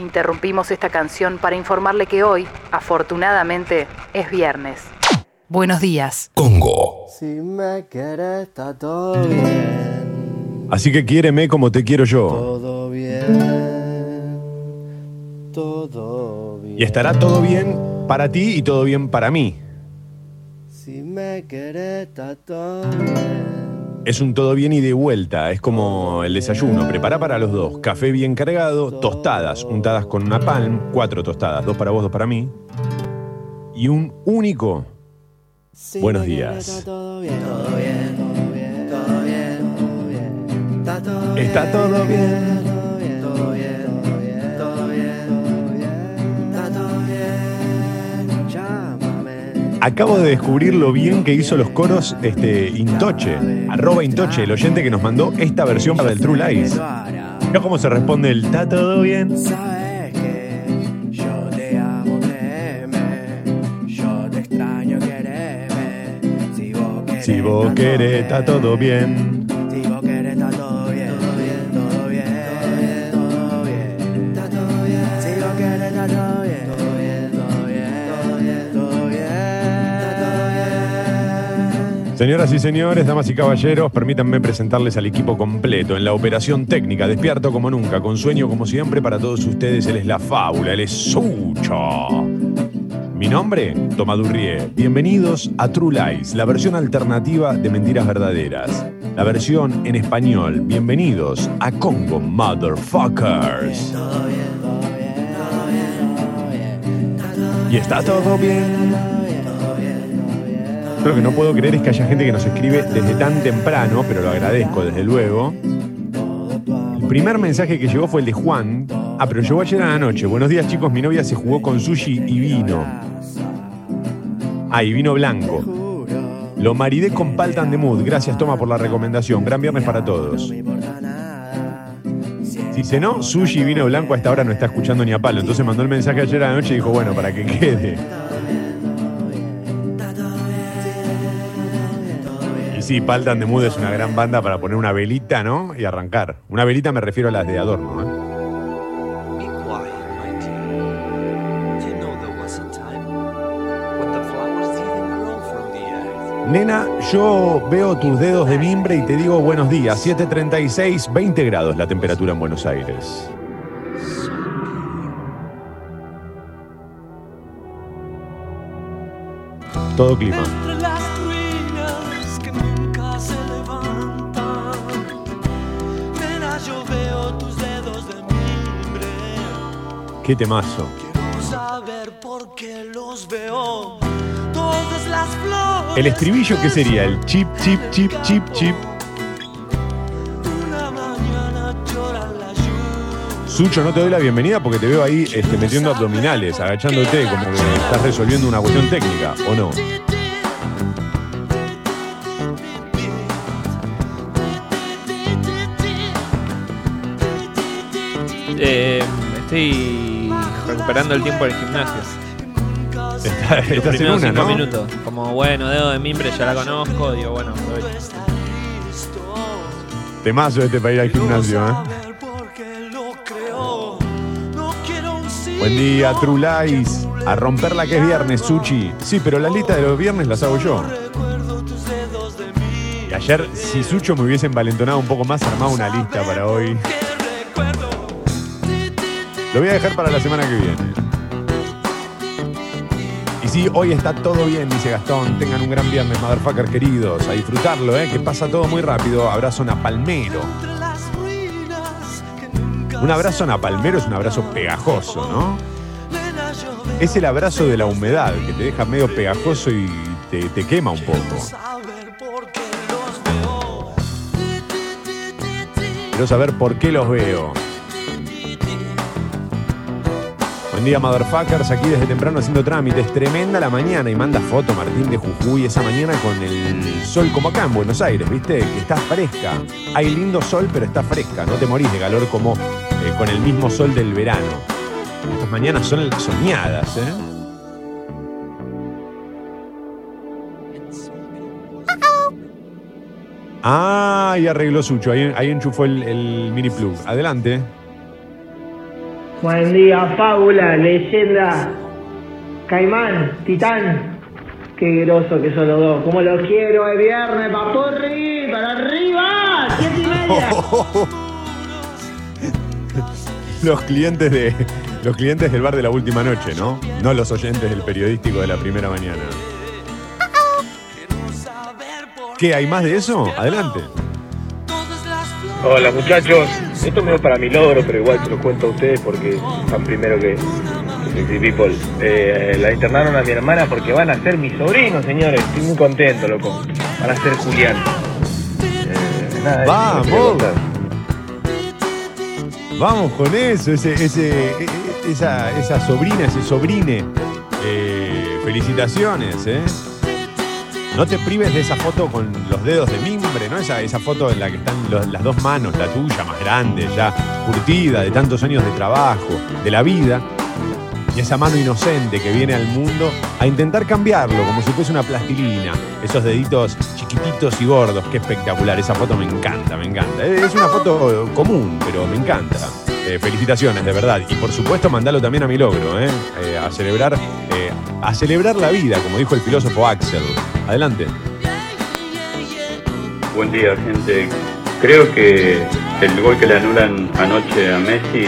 Interrumpimos esta canción para informarle que hoy, afortunadamente, es viernes. Buenos días. Congo. Si me quieres, está todo bien. Así que quiéreme como te quiero yo. Todo bien. Todo bien. Y estará todo bien para ti y todo bien para mí. Si me quieres, está todo bien. Es un todo bien y de vuelta. Es como el desayuno. Prepara para los dos. Café bien cargado, tostadas untadas con una palm. Cuatro tostadas. Dos para vos, dos para mí. Y un único. Buenos días. Está todo bien. Todo bien. Todo bien. Todo bien. Todo bien. Está todo bien. Está todo bien. Todo bien. Acabo de descubrir lo bien que hizo los coros este, Intoche. Arroba Intoche, el oyente que nos mandó esta versión para el True Lies. Mira cómo se responde el está todo bien. Si vos querés, está todo bien. Señoras y señores, damas y caballeros, permítanme presentarles al equipo completo en la operación técnica, despierto como nunca, con sueño como siempre para todos ustedes. Él es la fábula, él es Sucho. Mi nombre, Tomadurrie. Bienvenidos a True Lies, la versión alternativa de Mentiras Verdaderas. La versión en español. Bienvenidos a Congo Motherfuckers. Y está todo bien. Lo que no puedo creer es que haya gente que nos escribe desde tan temprano, pero lo agradezco desde luego. El primer mensaje que llegó fue el de Juan. Ah, pero llegó ayer a la noche. Buenos días chicos, mi novia se jugó con sushi y vino. Ah, y vino blanco. Lo maridé con paltan de mood. Gracias Toma por la recomendación. Gran viernes para todos. Si cenó sushi y vino blanco a esta hora no está escuchando ni a palo. Entonces mandó el mensaje ayer a la noche y dijo, bueno, para que quede. Sí, Paltan de Mood es una gran banda para poner una velita, ¿no? Y arrancar. Una velita me refiero a las de adorno, ¿eh? Nena, yo veo tus dedos de mimbre y te digo buenos días. 7.36, 20 grados la temperatura en Buenos Aires. Todo clima. Qué temazo. Quiero saber por qué los veo. Todas las flores. El estribillo, ¿qué sería? El chip, chip, chip, chip, chip. Una mañana lloran la lluvia. Sucho, no te doy la bienvenida porque te veo ahí este, metiendo abdominales, agachándote, como que estás resolviendo una cuestión técnica, ¿o no? Eh, estoy recuperando el tiempo del gimnasio. Está- Los estás en primeros una, cinco ¿no? minutos. Como bueno, dedo de mimbre ya la conozco. Digo, bueno, aprovecho. Temazo este para ir al gimnasio, ¿eh? Buen día, True Lies. A romper la que es viernes, Sushi. Sí, pero las listas de los viernes las hago yo. recuerdo tus dedos de mí. Y ayer, si Sucho me hubiese envalentonado un poco más, armaba una lista para hoy. Lo voy a dejar para la semana que viene. Y sí, hoy está todo bien, dice Gastón. Tengan un gran viernes, motherfucker queridos. A disfrutarlo, ¿eh? Que pasa todo muy rápido. Abrazo que nunca Un abrazo Napalmero es un abrazo pegajoso, ¿no? Es el abrazo de la humedad, que te deja medio pegajoso y te, te quema un poco. Quiero saber por qué los veo. Buen día, motherfuckers. Aquí desde temprano haciendo trámites. Tremenda la mañana. Y manda foto Martín de Jujuy esa mañana con el sol como acá en Buenos Aires, ¿viste? Que está fresca. Hay lindo sol, pero está fresca. No te morís de calor como eh, con el mismo sol del verano. Estas mañanas son soñadas, ¿eh? Ah, y arregló Sucho. Ahí, ahí enchufó el, el mini plug. Adelante. Buen día, fábula, leyenda, caimán, titán. Qué groso que son los dos. Como los quiero, es viernes, papurri, para arriba, siete y media. Los clientes de los clientes del bar de la última noche, ¿no? No los oyentes del periodístico de la primera mañana. ¿Qué? ¿Hay más de eso? Adelante. Hola muchachos, esto me va para mi logro, pero igual se lo cuento a ustedes porque están primero que, People. Eh, la internaron a mi hermana porque van a ser mis sobrinos, señores. Estoy muy contento, loco. Van a ser Julián. Eh, nada, Vamos. Vamos con eso, ese, ese, e- e- esa, esa sobrina, ese sobrine. Eh, felicitaciones, ¿eh? No te prives de esa foto con los dedos de mimbre, ¿no? Esa, esa foto en la que están las dos manos, la tuya más grande, ya curtida de tantos años de trabajo, de la vida. Y esa mano inocente que viene al mundo a intentar cambiarlo, como si fuese una plastilina. Esos deditos chiquititos y gordos, qué espectacular. Esa foto me encanta, me encanta. Es una foto común, pero me encanta. Eh, felicitaciones, de verdad. Y por supuesto, mandalo también a mi logro, ¿eh? Eh, a celebrar, eh, a celebrar la vida, como dijo el filósofo Axel. Adelante. Buen día, gente. Creo que el gol que le anulan anoche a Messi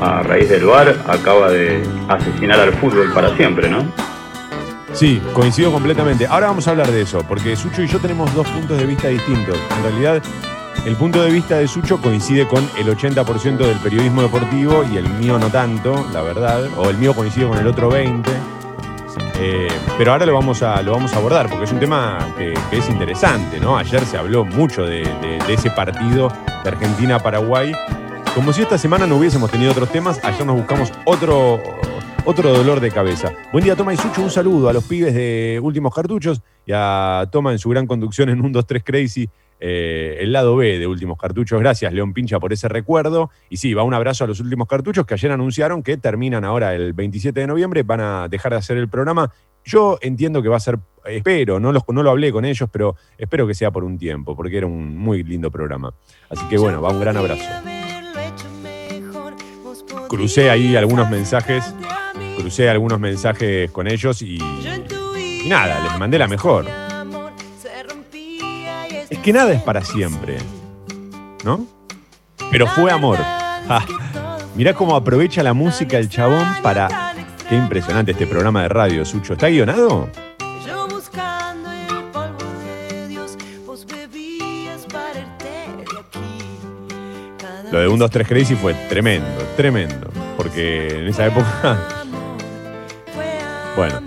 a raíz del VAR acaba de asesinar al fútbol para siempre, ¿no? Sí, coincido completamente. Ahora vamos a hablar de eso, porque Sucho y yo tenemos dos puntos de vista distintos. En realidad, el punto de vista de Sucho coincide con el 80% del periodismo deportivo y el mío no tanto, la verdad. O el mío coincide con el otro 20%. Eh, pero ahora lo vamos, a, lo vamos a abordar, porque es un tema que, es interesante, ¿no? Ayer se habló mucho de- de ese partido de Argentina-Paraguay. Como si esta semana no hubiésemos tenido otros temas, ayer nos buscamos otro, otro dolor de cabeza. Buen día, Toma y Sucho. Un saludo a los pibes de Últimos Cartuchos y a Toma en su gran conducción en 1, 2, 3 Crazy, eh, el lado B de Últimos Cartuchos. Gracias, León Pincha, por ese recuerdo. Y sí, va un abrazo a los Últimos Cartuchos que ayer anunciaron que terminan ahora el 27 de noviembre, van a dejar de hacer el programa. Yo entiendo que va a ser, espero, no, los, no lo hablé con ellos, pero espero que sea por un tiempo, porque era un muy lindo programa. Así que bueno, va un gran abrazo. Crucé ahí algunos mensajes, crucé algunos mensajes con ellos y, y nada, les mandé la mejor. Es que nada es para siempre, ¿no? Pero fue amor. Ja. Mirá cómo aprovecha la música el chabón para... Qué impresionante este programa de radio, Sucho. ¿Está guionado? Lo de 1, 2, 3 Crazy fue tremendo, tremendo. Porque en esa época, bueno,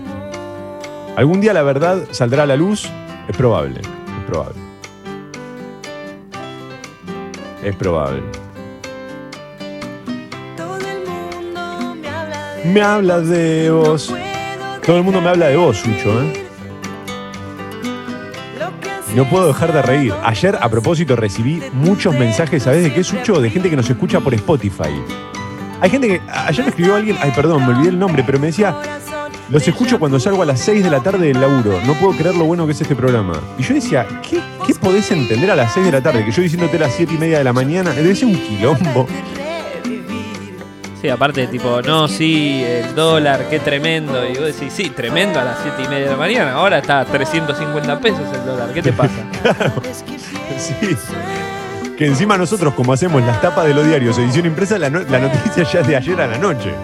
algún día la verdad saldrá a la luz. Es probable, es probable. Es probable. todo el mundo me habla de Me hablas de vos. Todo el mundo me habla de vos, Sucho, ¿eh? no puedo dejar de reír. Ayer, a propósito, recibí muchos mensajes, ¿sabés de qué, Sucho? De gente que nos escucha por Spotify. Hay gente que. Ayer me escribió alguien, ay, perdón, me olvidé el nombre, pero me decía, los escucho cuando salgo a las 6 de la tarde del laburo. No puedo creer lo bueno que es este programa. Y yo decía, ¿qué, qué podés entender a las 6 de la tarde? Que yo diciéndote a las 7 y media de la mañana, debe ser un quilombo. Sí, aparte, tipo, no, sí, el dólar, qué tremendo. Y vos decís, sí, tremendo a las 7 y media de la mañana. Ahora está a 350 pesos el dólar. ¿Qué te pasa? Sí. Que encima nosotros, como hacemos las tapas de los diarios, edición impresa, la, no- la noticia ya es de ayer a la noche.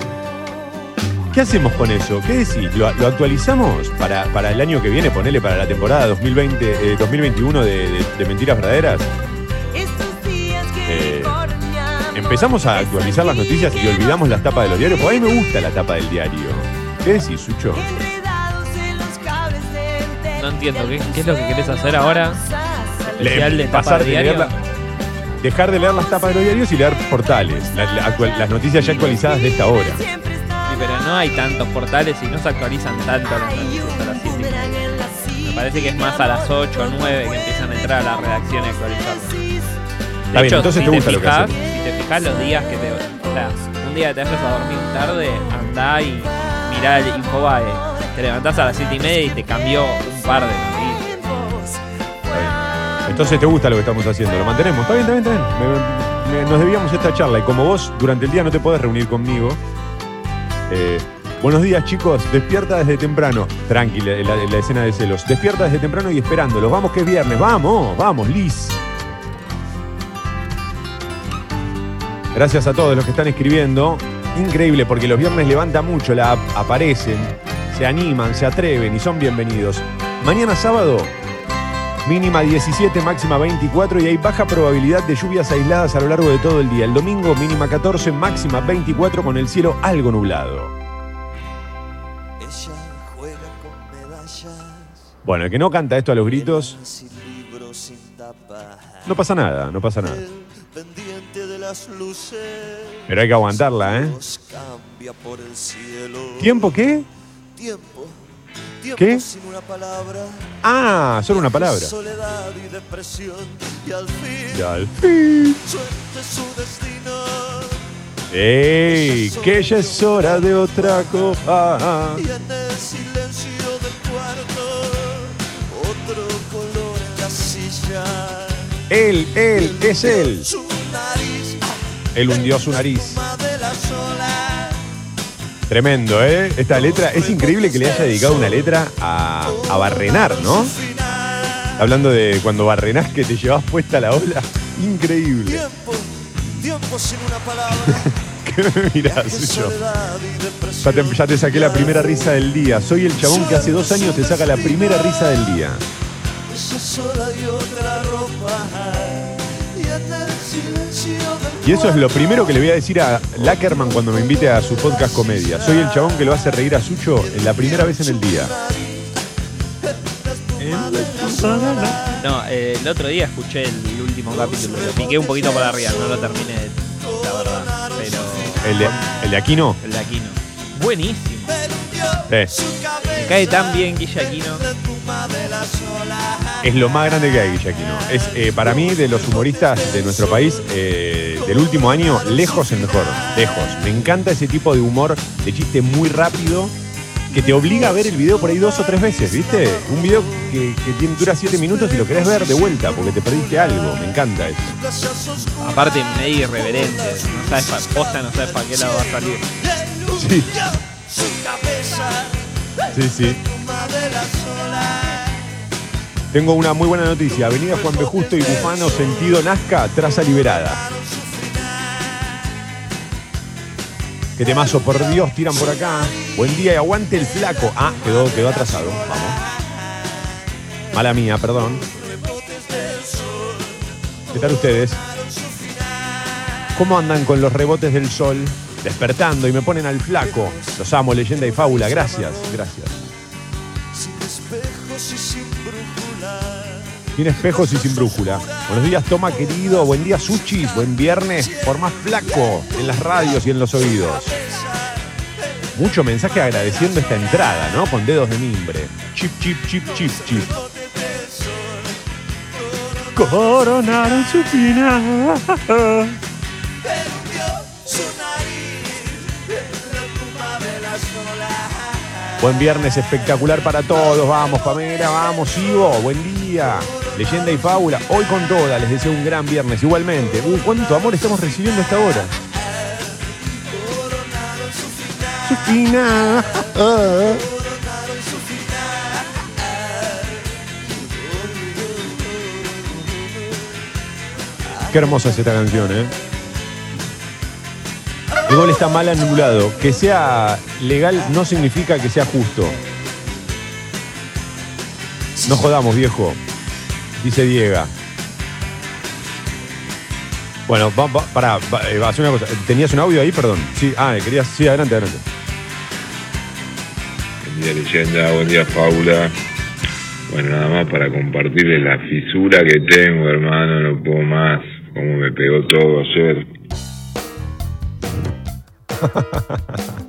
¿Qué hacemos con eso? ¿Qué decís? ¿Lo, lo actualizamos para, para el año que viene? Ponele para la temporada 2020, eh, 2021 de, de- de Mentiras Verdaderas. Eh, empezamos a actualizar las noticias y olvidamos las tapas de los diarios. Porque a mí me gusta la tapa del diario. ¿Qué decís, Sucho? No entiendo, ¿qué, qué es lo que querés hacer ahora? Especial Le- de pasar de diario. dejar de leer las tapas de los diarios y leer portales. la- la actual- las noticias ya actualizadas de esta hora. Pero no hay tantos portales y no se actualizan tanto las noticias a las 7 y media. Me parece que es más a las 8 o 9 que empiezan a entrar a la redacción y actualizarlas. De Está bien, entonces te gusta lo que fijas. Si te fijas los días que te. O sea, un día que te vayas a dormir tarde, andá y mirá el Infobae. Te levantás a las 7 y media y te cambió un par de noticias. Entonces te gusta lo que estamos haciendo, lo mantenemos. Está bien, está bien, está bien. Me- me- nos debíamos esta charla y como vos durante el día no te podés reunir conmigo. Eh, buenos días chicos, despierta desde temprano. Tranquila, la, la escena de celos. Despierta desde temprano y esperándolos. Vamos que es viernes. Vamos, vamos, Liz. Gracias a todos los que están escribiendo. Increíble porque los viernes levanta mucho la app, aparecen, se animan, se atreven y son bienvenidos. Mañana sábado, mínima 17, máxima 24 y hay baja probabilidad de lluvias aisladas a lo largo de todo el día. El domingo, mínima 14, máxima 24 con el cielo algo nublado. Ella juega con medallas, Bueno, el que no canta esto a los gritos, no pasa nada, no pasa nada. Pero hay que aguantarla, ¿eh? ¿Tiempo qué? Tiempo. ¿Qué? Ah, solo una palabra. Soledad y depresión. Y al fin. Y al fin. Suerte su destino. ¡Ey! Que ya es hora de otra copa. Y en el silencio del cuarto. Otro color en la silla. Él, él, es él. Su nariz. Él hundió su nariz. Tremendo, ¿eh? Esta letra, es increíble que le haya dedicado una letra a, a barrenar, ¿no? Hablando de cuando barrenás que te llevas puesta la ola. Increíble. Tiempo. Tiempo sin una palabra. ¿Qué me y Ya te, ya te saqué la primera risa del día. Soy el chabón que hace dos años te saca la primera risa del día. Esa sola y otra ropa. Y en el silencio Y eso es lo primero que le voy a decir a Lackerman cuando me invite a su podcast comedia. Soy el chabón que lo hace reír a Sucho en la primera vez en el día. No, eh, el otro día escuché el último capítulo. Lo piqué un poquito por arriba, no lo terminé, la verdad. Pero. El de, el de Aquino. El de Aquino. Buenísimo. Eh, Me cae tan bien Guilla Aquino. Es lo más grande que hay, Guille Aquino. Es eh, para mí, de los humoristas de nuestro país, eh, del último año, lejos el mejor. Lejos. Me encanta ese tipo de humor, de chiste muy rápido, que te obliga a ver el video por ahí dos o tres veces, ¿viste? Un video que, que tiene- dura siete minutos y lo querés ver de vuelta porque te perdiste algo. Me encanta eso. Aparte, medio irreverente. No sabes para posta, no sabes para qué lado va a salir. Sí. Sí, sí. Tengo una muy buena noticia. Avenida Juan B. Justo y Bufano, sentido Nazca, traza liberada. Qué temazo, por Dios, tiran por acá. Buen día y aguante el flaco. Ah, quedó, quedó atrasado. Vamos. Mala mía, perdón. ¿Qué tal ustedes? ¿Cómo andan con los rebotes del sol? Despertando y me ponen al flaco. Los amo, leyenda y fábula. Gracias, gracias. Sin espejos y sin brújula. Sin espejos y sin brújula. Buenos días, Toma querido. Buen día, Suchis. Buen viernes. Por más flaco en las radios y en los oídos. Mucho mensaje agradeciendo esta entrada, ¿no? Con dedos de mimbre. Chip, chip, chip, chip, chip. Coronaron su final. Buen viernes espectacular para todos. Vamos, Pamela, vamos, Ivo. Buen día. Leyenda y fábula. Hoy con toda. Les deseo un gran viernes. Igualmente. Uh, cuánto amor estamos recibiendo a esta hora. Su final. Qué hermosa es esta canción, ¿eh? El gol está mal anulado. Que sea legal no significa que sea justo. No jodamos, viejo. Dice Diego. Bueno, va, va, pará, va, eh, hacer una cosa. ¿Tenías un audio ahí? Perdón. Sí, ah, querías. Sí, adelante, adelante. Buen día leyenda, buen día Paula. Bueno, nada más para compartirles la fisura que tengo, hermano, no puedo más. Cómo me pegó todo ayer.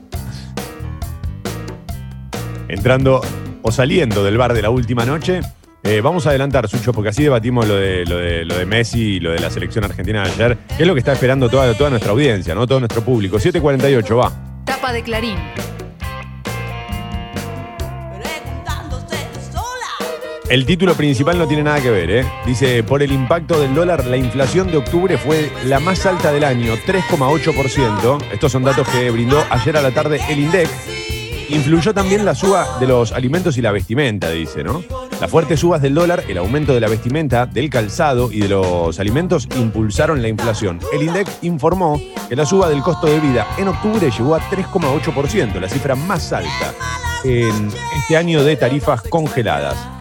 Entrando o saliendo del bar de la última noche. eh, vamos a adelantar, Sucho, porque así debatimos lo de, lo, de, lo de Messi y lo de la selección argentina de ayer, que es lo que está esperando toda, toda nuestra audiencia, ¿no? Todo nuestro público. 748, va. Tapa de Clarín. El título principal no tiene nada que ver, ¿eh? Dice, por el impacto del dólar, la inflación de octubre fue la más alta del año, 3,8%. Estos son datos que brindó ayer a la tarde el INDEC. Influyó también la suba de los alimentos y la vestimenta, dice, ¿no? Las fuertes subas del dólar, el aumento de la vestimenta, del calzado y de los alimentos impulsaron la inflación. El INDEC informó que la suba del costo de vida en octubre llegó a 3,8%, la cifra más alta en este año de tarifas congeladas.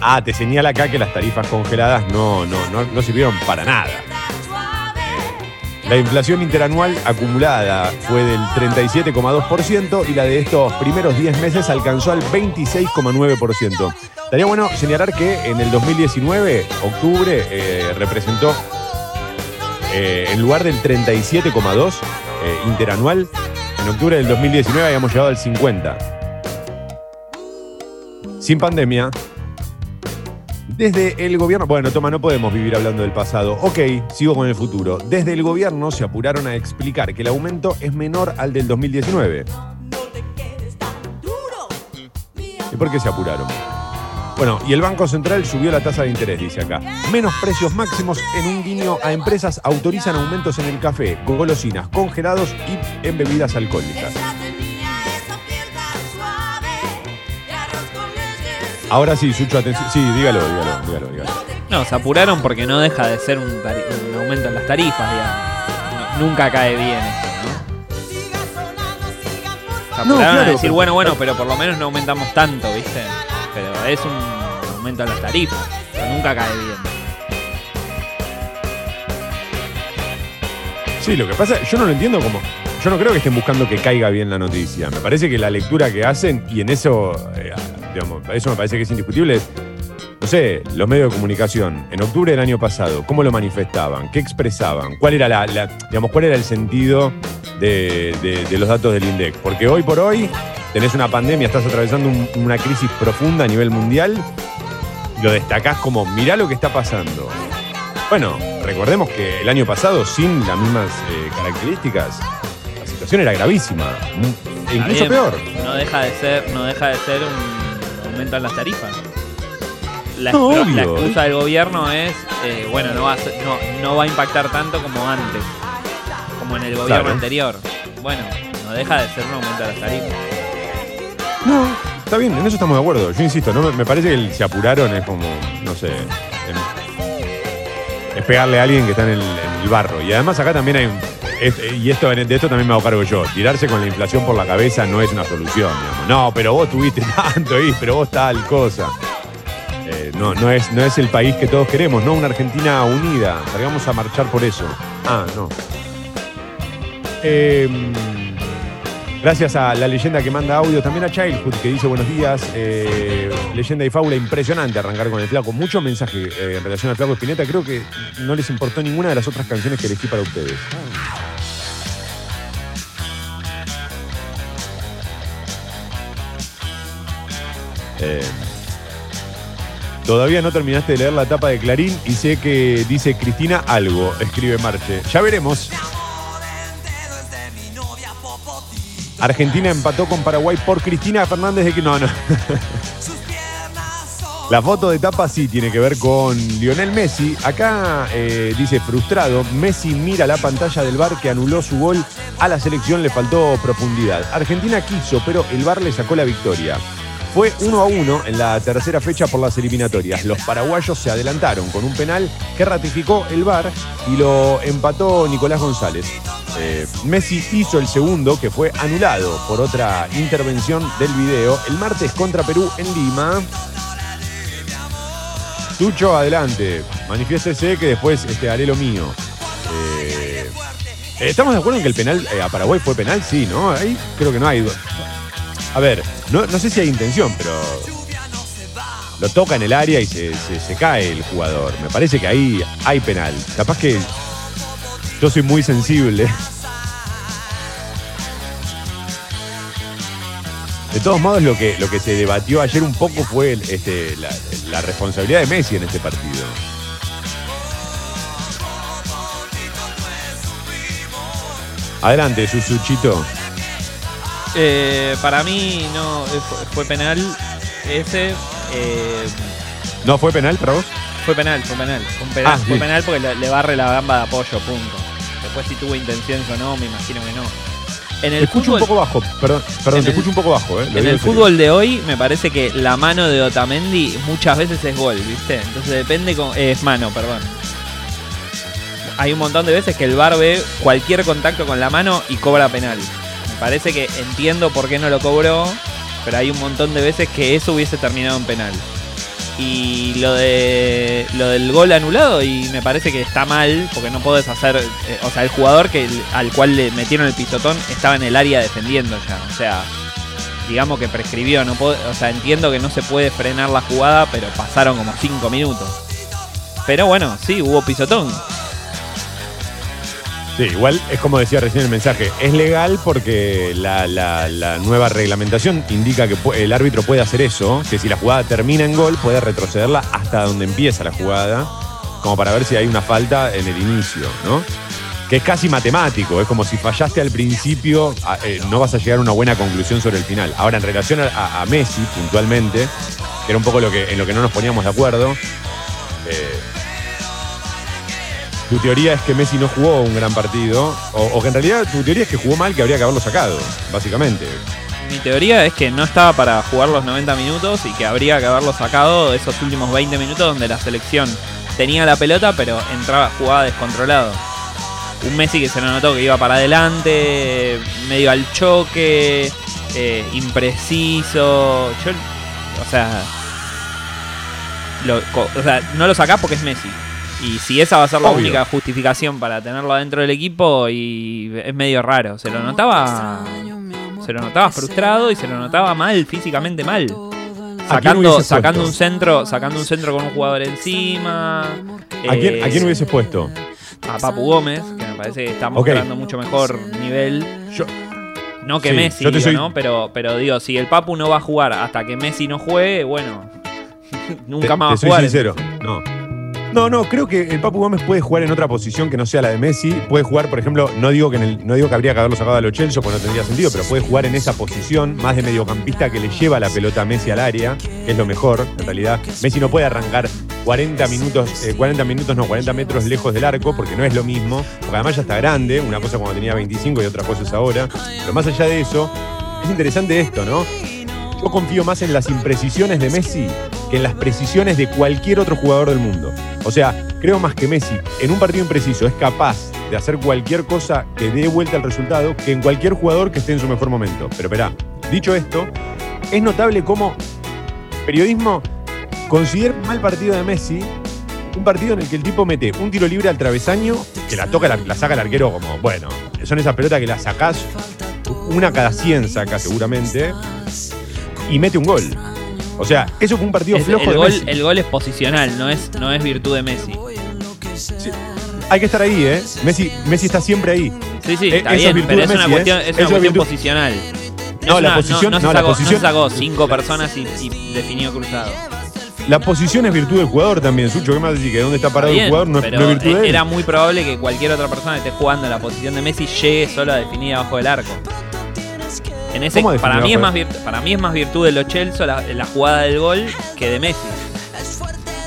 Ah, te señala acá que las tarifas congeladas no, no, no, no sirvieron para nada. La inflación interanual acumulada fue del 37,2% y la de estos primeros 10 meses alcanzó al 26,9%. Estaría bueno señalar que en el 2019, octubre, eh, representó, eh, en lugar del 37,2% eh, interanual, en octubre del 2019 habíamos llegado al 50%. Sin pandemia, desde el gobierno, bueno, toma, no podemos vivir hablando del pasado. Ok, sigo con el futuro. Desde el gobierno se apuraron a explicar que el aumento es menor al del 2019. ¿Y por qué se apuraron? Bueno, y el Banco Central subió la tasa de interés, dice acá. Menos precios máximos en un guiño a empresas autorizan aumentos en el café, golosinas, congelados y en bebidas alcohólicas. Ahora sí, Sucho, atención. Sí, dígalo, dígalo, dígalo, dígalo. No, se apuraron porque no deja de ser un, aumento en las tarifas, digamos. No- nunca cae bien esto, ¿no? Se No, apuraron a decir, pero- bueno, bueno, pero por lo menos no aumentamos tanto, ¿viste? Pero es un aumento en las tarifas, pero nunca cae bien. Sí, lo que pasa, yo no lo entiendo como. Yo no creo que estén buscando que caiga bien la noticia. Me parece que la lectura que hacen, y en eso, eh, digamos, eso me parece que es indiscutible, no sé, los medios de comunicación, en octubre del año pasado, ¿cómo lo manifestaban? ¿Qué expresaban? ¿Cuál era la, la- digamos, cuál era el sentido de, de- de los datos del INDEC? Porque hoy por hoy tenés una pandemia, estás atravesando un- una crisis profunda a nivel mundial, lo destacás como, mirá lo que está pasando. Bueno, recordemos que el año pasado, sin las mismas eh, características, la situación era gravísima. E incluso peor. No deja de ser, no deja de ser un aumento en las tarifas. La, No, la obvio. excusa del gobierno es, eh, bueno, no va, a no, no va a impactar tanto como antes, como en el gobierno Claro. anterior. Bueno, no deja de ser un aumento de las tarifas. No, está bien, en eso estamos de acuerdo. Yo insisto, no me, parece que el se apuraron es como, no sé, em- es pegarle a alguien que está en el, en el barro. Y además acá también hay, un- y esto de esto también me hago cargo yo. Tirarse con la inflación por la cabeza no es una solución. No, pero vos tuviste tanto, y pero vos tal cosa. Eh, no, no, es, no es el país que todos queremos, no una Argentina unida. Salgamos a marchar por eso. Ah, no. Em, Gracias a la leyenda que manda audio, también a Childhood que dice buenos días. eh, leyenda y fábula, impresionante arrancar con el flaco. Mucho mensaje eh, en relación al flaco Espineta. Creo que no les importó ninguna de las otras canciones que elegí para ustedes. Eh, todavía no terminaste de leer la tapa de Clarín y sé que dice Cristina algo, escribe Marche. Ya veremos. Argentina empató con Paraguay por Cristina Fernández de que no, no. La foto de tapa sí tiene que ver con Lionel Messi. Acá eh, dice frustrado, Messi mira la pantalla del bar que anuló su gol. A la selección le faltó profundidad. Argentina quiso, pero el bar le sacó la victoria. Fue 1 a 1 en la tercera fecha por las eliminatorias. Los paraguayos se adelantaron con un penal que ratificó el VAR y lo empató Nicolás González. Eh, Messi hizo el segundo que fue anulado por otra intervención del video el martes contra Perú en Lima. Tucho, adelante. Manifiéstese que después este, haré lo mío. Eh, ¿Estamos de acuerdo en que el penal eh, a Paraguay fue penal? Sí, ¿no? Ahí creo que no hay. A ver, no, no sé si hay intención, pero lo toca en el área y se, se- cae el jugador. Me parece que ahí hay penal. Capaz que yo soy muy sensible. De todos modos, lo que, lo que se debatió ayer un poco fue este, la, la responsabilidad de Messi en este partido. Adelante, Susuchito. Eh, para mí no eh, fue, fue penal ese. eh, ¿No fue penal para vos? fue penal, fue penal. Fue, penal, Ah, fue sí. penal porque le, le barre la gamba de apoyo, punto. Después si tuvo intenciones o no, me imagino que no. En Te escucho fútbol, un poco bajo, perdón, perdón, te el- escucho un poco bajo, ¿eh? En el fútbol de hoy me parece que la mano de Otamendi muchas veces es gol, ¿viste? Entonces depende con, eh, es mano, perdón. Hay un montón de veces que el VAR ve cualquier contacto con la mano y cobra penal. Parece que entiendo por qué no lo cobró, pero hay un montón de veces que eso hubiese terminado en penal. Y lo de lo del gol anulado y me parece que está mal porque no podés hacer, eh, o sea, el jugador que al cual le metieron el pisotón estaba en el área defendiendo ya, o sea, digamos que prescribió, no puedo- o sea, entiendo que no se puede frenar la jugada, pero pasaron como 5 minutos. Pero bueno, sí, hubo pisotón. Sí, igual es como decía recién el mensaje, es legal porque la, nueva reglamentación indica que el árbitro puede hacer eso, que si la jugada termina en gol puede retrocederla hasta donde empieza la jugada, como para ver si hay una falta en el inicio, ¿no? Que es casi matemático, es como si fallaste al principio, a- eh, no vas a llegar a una buena conclusión sobre el final. Ahora, en relación a Messi, puntualmente, que era un poco lo que, en lo que no nos poníamos de acuerdo, eh, tu teoría es que Messi no jugó un gran partido, o, que en realidad tu teoría es que jugó mal, que habría que haberlo sacado, básicamente. Mi teoría es que no estaba para jugar los 90 minutos y que habría que haberlo sacado esos últimos 20 minutos donde la selección tenía la pelota pero entraba jugaba descontrolado. Un Messi que se lo notó que iba para adelante, medio al choque, eh, impreciso. Yo, o sea, lo- o sea, no lo sacás porque es Messi. Y si esa va a ser la Obvio. única justificación para tenerlo adentro del equipo, y es medio raro. Se lo notaba. Se lo notaba frustrado y se lo notaba mal, físicamente mal. Sacando, sacando un centro, sacando un centro con un jugador encima. ¿A quién, Eh, ¿A quién hubieses puesto? a Papu Gómez, que me parece que está mostrando mucho mejor nivel. Yo, No que Sí, Messi, yo digo, soy- ¿no? Pero, pero digo, si el Papu no va a jugar hasta que Messi no juegue, bueno, nunca te, más va a soy jugar. sincero, no. No, no, creo que el Papu Gómez puede jugar en otra posición que no sea la de Messi. Puede jugar, por ejemplo, no digo que, no digo que habría que haberlo sacado a los Chelsea, porque no tendría sentido, pero puede jugar en esa posición más de mediocampista que le lleva la pelota a Messi al área, que es lo mejor, en realidad. Messi no puede arrancar 40 minutos, eh, 40 minutos, no, 40 metros lejos del arco, porque no es lo mismo, porque además ya está grande, una cosa cuando tenía 25 y otra cosa es ahora. Pero más allá de eso, es interesante esto, ¿no? Yo confío más en las imprecisiones de Messi que en las precisiones de cualquier otro jugador del mundo. O sea, creo más que Messi en un partido impreciso es capaz de hacer cualquier cosa que dé vuelta al resultado que en cualquier jugador que esté en su mejor momento. Pero esperá, dicho esto, es notable cómo periodismo considera un mal partido de Messi un partido en el que el tipo mete un tiro libre al travesaño, que la toca, la, saca el arquero como, bueno, son esas pelotas que las sacás, una cada 100 saca seguramente, y mete un gol. O sea, eso fue un partido Es- flojo el, de gol, Messi. el gol es posicional, no es, no es virtud de Messi. Hay que estar ahí, ¿eh? Messi, Messi está siempre ahí. Sí, sí, Eh, está eso es bien, virtud pero de es una Messi, ¿eh? cuestión, es una es cuestión virtud- posicional. No, es la una- posición- no, no, la sacó, posición- no se sacó cinco personas y, y definió cruzado. La posición es virtud del jugador también, Sucho. ¿Qué más decir? Que dónde está parado el jugador no, es- pero no es virtud de él. era muy probable que cualquier otra persona que esté jugando la posición de Messi llegue solo a definir abajo del arco. En ese, ¿Cómo definir para, mí es más virtu- para mí es más virtud de los Chelsea la, la jugada del gol que de Messi.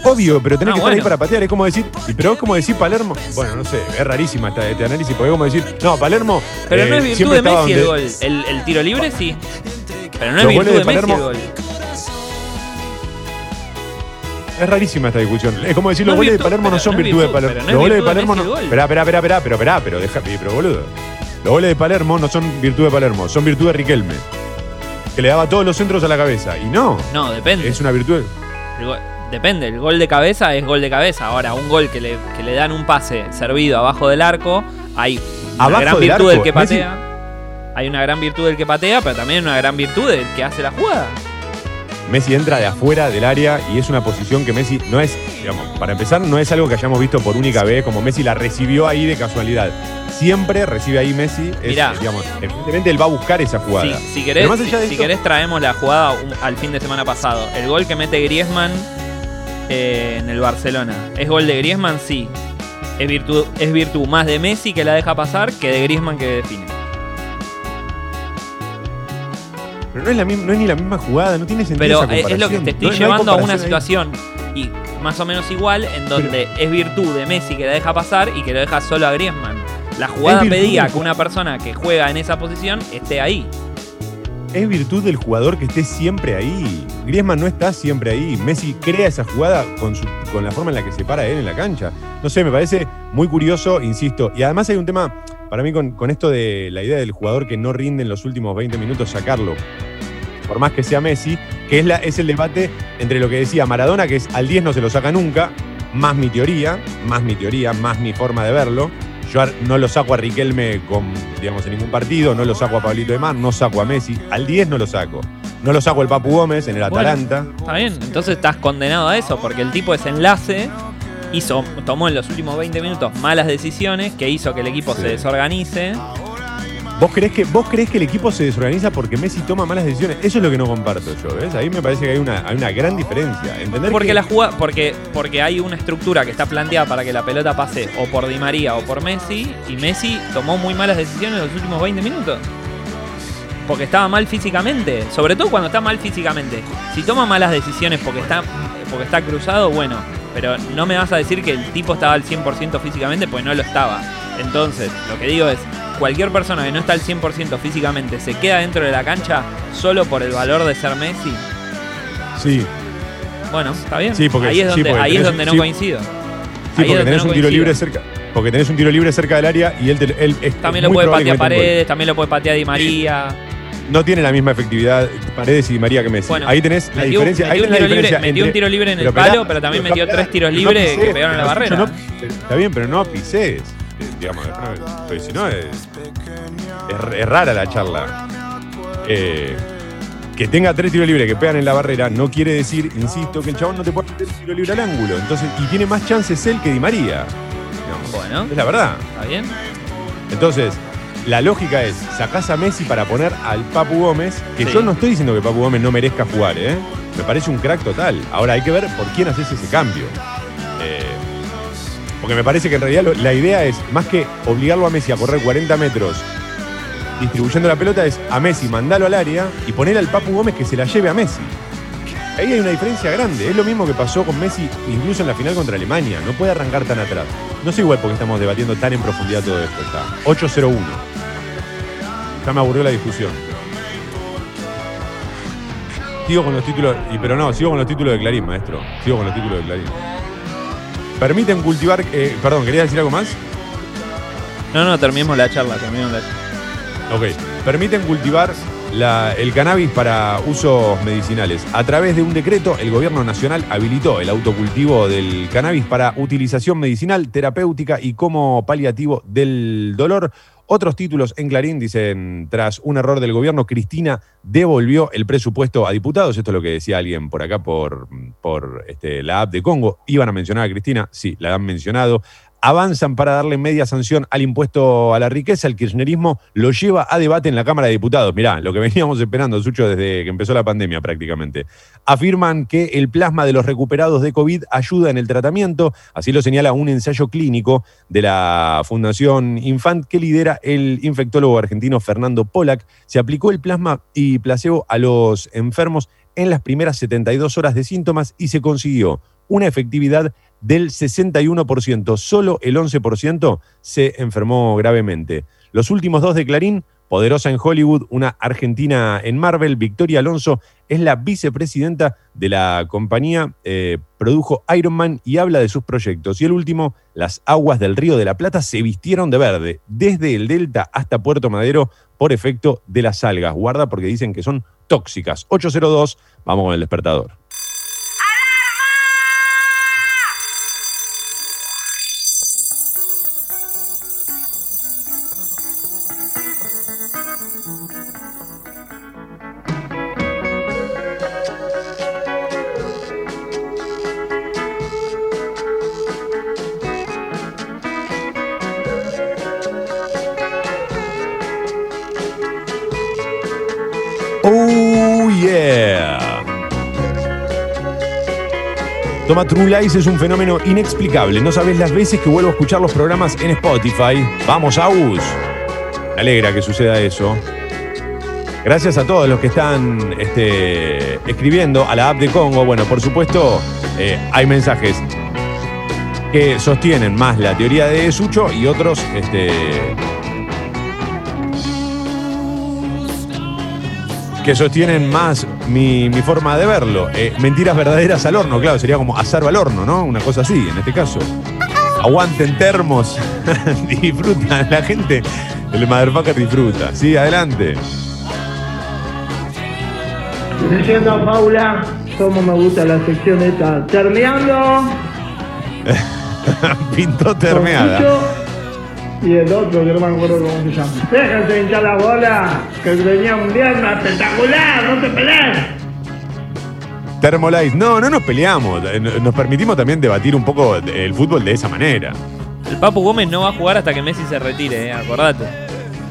Obvio, pero tenés Ah, que estar ahí para patear. Es como decir, pero es como decir Palermo. Bueno, no sé, es rarísima esta, este análisis, porque es como decir, no, Palermo. Pero eh, no es virtud de Messi el gol. El, el tiro libre sí. Pero no es Los virtud de, Messi el gol. Es rarísima esta discusión. Es como decir, No los es goles de Palermo no son no virtud de Palermo. no los goles de Palermo no. esperá, esperá, esperá, pero esperá, pero deja, pero boludo. Los goles de Palermo no son virtud de Palermo, son virtud de Riquelme. Que le daba todos los centros a la cabeza. Y no, No, depende. es una virtud. depende, el gol de cabeza es gol de cabeza. Ahora, un gol que le, que le dan un pase servido abajo del arco, hay una Abajo gran del virtud arco, del que Messi- patea. Hay una gran virtud del que patea, pero también una gran virtud del que hace la jugada. Messi entra de afuera del área y es una posición que Messi no es, digamos, para empezar, no es algo que hayamos visto por única vez, como Messi la recibió ahí de casualidad. Siempre recibe ahí Messi, es, Mirá. digamos, evidentemente él va a buscar esa jugada. Si, si querés, si querés traemos la jugada al fin de semana pasado. El gol que mete Griezmann eh, en el Barcelona. ¿Es gol de Griezmann? Sí. Es virtud, es virtud más de Messi que la deja pasar que de Griezmann que define. Pero no es, la misma, no es ni la misma jugada, no tiene sentido. Pero esa es lo que te estoy No- no hay llevando a una ahí. situación y más o menos igual en donde es virtud de Messi que la deja pasar y que lo deja solo a Griezmann. La jugada pedía que una persona que juega en esa posición esté ahí. Es virtud del jugador que esté siempre ahí. Griezmann no está siempre ahí. Messi crea esa jugada con, su- con la forma en la que se para él en la cancha. No sé, me parece muy curioso, insisto. Y además hay un tema, para mí, con, con esto de la idea del jugador que no rinde en los últimos 20 minutos, sacarlo. Por más que sea Messi, que es, la, es el debate entre lo que decía Maradona, que es al 10 no se lo saca nunca, más mi teoría, más mi teoría, más mi forma de verlo. Yo no lo saco a Riquelme con, digamos, en ningún partido, no lo saco a Pablito de Mar, no saco a Messi. Al 10 no lo saco. No lo saco al Papu Gómez en el Bueno. Atalanta. Está bien, entonces estás condenado a eso, porque el tipo es enlace, hizo, tomó en los últimos 20 minutos malas decisiones que hizo que el equipo Sí. se desorganice. ¿Vos creés, que, ¿Vos creés que el equipo se desorganiza porque Messi toma malas decisiones? Eso es lo que no comparto yo, ¿ves? Ahí me parece que hay una, hay una gran diferencia. Entender Porque que- la jugada, porque, porque hay una estructura que está planteada para que la pelota pase o por Di María o por Messi, y Messi tomó muy malas decisiones en los últimos 20 minutos. Porque estaba mal físicamente, sobre todo cuando está mal físicamente. Si toma malas decisiones porque está, porque está cruzado, bueno, pero no me vas a decir que el tipo estaba al 100% físicamente, pues no lo estaba. Entonces, lo que digo es, cualquier persona que no está al 100% físicamente se queda dentro de la cancha solo por el valor de ser Messi. Sí, Bueno, está bien. Sí, porque- ahí es donde, ahí es donde no sí. coincido. sí Ahí porque tenés no un tiro libre cerca. Porque tenés un tiro libre cerca del área y él, te- él es- También lo puede patear. Paredes, también lo puede patear Di María. No tiene la misma efectividad Paredes y Di María que Messi. Bueno, ahí tenés la metió, diferencia. metió tenés la tiro libre, diferencia metió un tiro libre en el palo, pero también metió tres tiros no libres que pegaron a la barrera. No- está bien, pero no pises. eh, Digamos, no, si no es, es, es rara la charla. Eh, que tenga tres tiros libres que pegan en la barrera no quiere decir, insisto, que el chabón no te puede meter tiro libre al ángulo. Entonces, y tiene más chances él que Di María. Digamos, Bueno, es la verdad. ¿está bien? Entonces, la lógica es, sacás a Messi para poner al Papu Gómez, que Sí. yo no estoy diciendo que Papu Gómez no merezca jugar, ¿eh? Me parece un crack total. Ahora hay que ver por quién haces ese cambio. Eh, porque me parece que en realidad lo- la idea es, más que obligarlo a Messi a correr 40 metros distribuyendo la pelota, es a Messi mandalo al área y poner al Papu Gómez que se la lleve a Messi. Ahí hay una diferencia grande. Es lo mismo que pasó con Messi incluso en la final contra Alemania. No puede arrancar tan atrás. No sé igual porque estamos debatiendo tan en profundidad todo esto. Está 8-0-1. Ya me aburrió la discusión. Sigo con los títulos, y, pero no, sigo con los títulos de Clarín, maestro. Sigo con los títulos de Clarín. Permiten cultivar. eh, perdón, ¿querías decir algo más? No, no, terminemos la charla, terminemos la charla. Ok. Permiten cultivar la- el cannabis para usos medicinales. A través de un decreto, el gobierno nacional habilitó el autocultivo del cannabis para utilización medicinal, terapéutica y como paliativo del dolor. Otros títulos en Clarín dicen, tras un error del gobierno, Cristina devolvió el presupuesto a diputados. Esto es lo que decía alguien por acá por, por este, la app de Congo. ¿Iban a mencionar a Cristina? Sí, la han mencionado avanzan para darle media sanción al impuesto a la riqueza. El kirchnerismo lo lleva a debate en la Cámara de Diputados. Mirá, lo que veníamos esperando, Sucho, desde que empezó la pandemia prácticamente. Afirman que el plasma de los recuperados de COVID ayuda en el tratamiento. Así lo señala un ensayo clínico de la Fundación Infant que lidera el infectólogo argentino Fernando Polak. Se aplicó el plasma y placebo a los enfermos en las primeras 72 horas de síntomas y se consiguió una efectividad del 61%. Solo el 11% se enfermó gravemente. Los últimos dos de Clarín, poderosa en Hollywood, una argentina en Marvel, Victoria Alonso, es la vicepresidenta de la compañía, eh, produjo Iron Man y habla de sus proyectos. Y el último, las aguas del Río de la Plata se vistieron de verde, desde el Delta hasta Puerto Madero, por efecto de las algas. Guarda porque dicen que son tóxicas. 802, vamos con el despertador. Toma True Lies es un fenómeno inexplicable. No sabes las veces que vuelvo a escuchar los programas en Spotify. Vamos, Agus. Me alegra que suceda eso. Gracias a todos los que están este, escribiendo a la app de Congo. Bueno, por supuesto, eh, hay mensajes que sostienen más la teoría de Sucho y otros este, que sostienen más mi, mi forma de verlo. Eh, mentiras verdaderas al horno, claro, sería como azar al horno, ¿no? Una cosa así, en este caso. Aguanten termos, disfrutan, la gente, el motherfucker disfruta. Sí, adelante. Leyenda Paula, cómo me gusta la sección esta. Termeando. Pintó termeada. Y el otro que no me acuerdo cómo se llama. Déjense hinchar la bola, que venía un viernes espectacular, no te pelees. Thermolice. No, no nos peleamos. Eh, Nos permitimos también debatir un poco el fútbol de esa manera. El Papu Gómez no va a jugar hasta que Messi se retire, eh, acordate.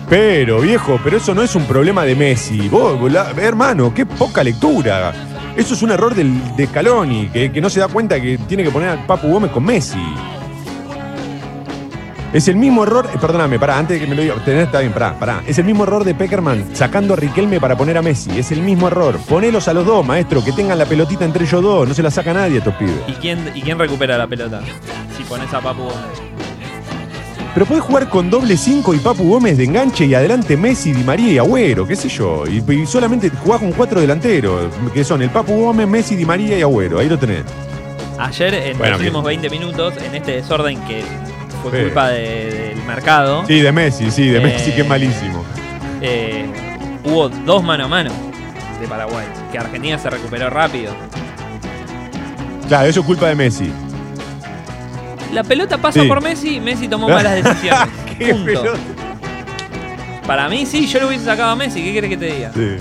Pero, viejo, pero eso no es un problema de Messi. Vos, la- hermano, qué poca lectura. Eso es un error del, de Scaloni, que, que no se da cuenta que tiene que poner al Papu Gómez con Messi. Es el mismo error, eh, perdóname, pará, antes de que me lo diga, tenés, está bien, pará, pará. Es el mismo error de Peckerman sacando a Riquelme para poner a Messi. Es el mismo error. Ponelos a los dos, maestro, que tengan la pelotita entre ellos dos. No se la saca nadie a estos pibes. ¿Y quién, ¿Y quién recupera la pelota? Si pones a Papu Gómez. Pero podés jugar con doble 5 y Papu Gómez de enganche y adelante Messi, Di María y Agüero, qué sé yo. Y, y solamente jugás con cuatro delanteros, que son el Papu Gómez, Messi, Di María y Agüero. Ahí lo tenés. Ayer, en Bueno, los últimos 20 minutos, en este desorden que fue Sí. culpa de- del mercado, Sí, de Messi, sí, de Eh, Messi, que es malísimo. eh, hubo dos mano a mano de Paraguay. Que Argentina se recuperó rápido. Claro, eso es culpa de Messi. La pelota pasa Sí. por Messi, Messi tomó malas decisiones. Qué Punto. pelota. Para mí sí, yo lo hubiese sacado a Messi, ¿qué quieres que te diga? Sí,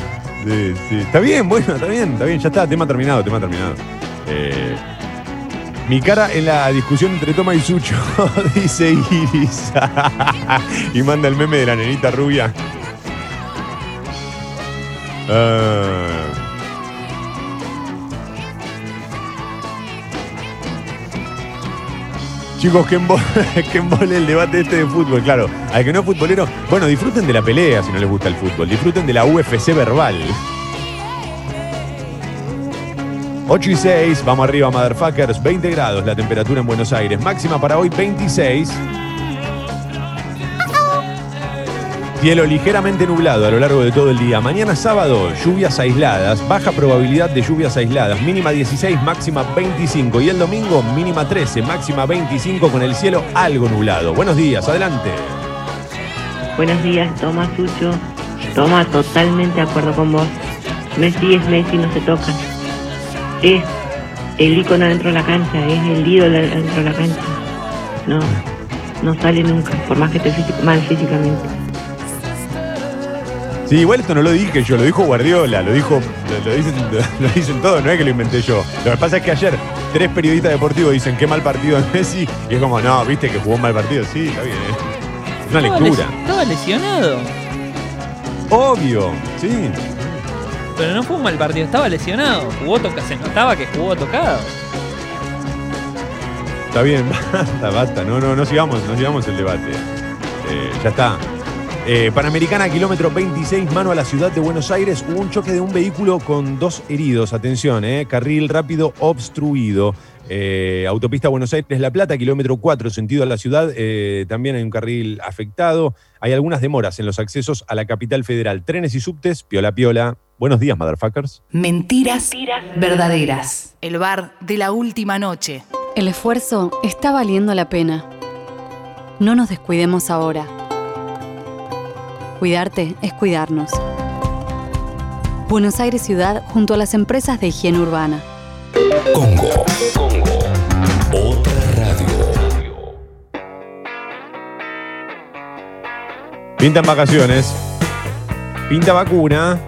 sí, sí. Está bien, bueno, está bien, está bien, ya está, tema terminado, tema terminado. Eh, mi cara en la discusión entre Toma y Sucho, dice Iris. y manda el meme de la nenita rubia. Ah. Chicos, que embole, que embole el debate este de fútbol, claro. Al que no es futbolero, bueno, disfruten de la pelea si no les gusta el fútbol. Disfruten de la UFC verbal. 8 y 6, vamos arriba, motherfuckers. 20 grados la temperatura en Buenos Aires. Máxima para hoy 26. Cielo ligeramente nublado a lo largo de todo el día. Mañana sábado, lluvias aisladas, baja probabilidad de lluvias aisladas, mínima 16, máxima 25. Y el domingo, mínima 13, máxima 25 con el cielo algo nublado. Buenos días, adelante. Buenos días, toma Sucho. Toma, totalmente de acuerdo con vos. Messi es Messi, no se toca. Es el ícono dentro de la cancha, es el ídolo dentro de la cancha. No, no sale nunca, por más que esté físico- mal físicamente. Sí, igual esto no lo dije yo, lo dijo Guardiola, lo dijo, lo, lo dicen, lo dicen todos, no es que lo inventé yo. Lo que pasa es que ayer tres periodistas deportivos dicen qué mal partido de Messi y es como, no, viste que jugó un mal partido. Sí, está bien. Es una lectura. Estaba lesionado. Obvio, sí. Pero no fue un mal partido, estaba lesionado. Jugó toca, se notaba que jugó tocado. Está bien, basta, basta. No, no, no sigamos, no sigamos el debate. Eh, ya está. Eh, Panamericana, kilómetro 26, mano a la ciudad de Buenos Aires. Hubo un choque de un vehículo con dos heridos. Atención, eh, carril rápido obstruido. Eh, autopista Buenos Aires-La Plata, kilómetro 4, sentido a la ciudad. eh, también hay un carril afectado. Hay algunas demoras en los accesos a la capital federal. Trenes y subtes, piola piola. Buenos días, motherfuckers. Mentiras verdaderas. El bar de la última noche. El esfuerzo está valiendo la pena. No nos descuidemos ahora. Cuidarte es cuidarnos. Buenos Aires Ciudad junto a las empresas de higiene urbana. Congo. Congo. Otra radio. Pintan vacaciones. Pinta vacuna.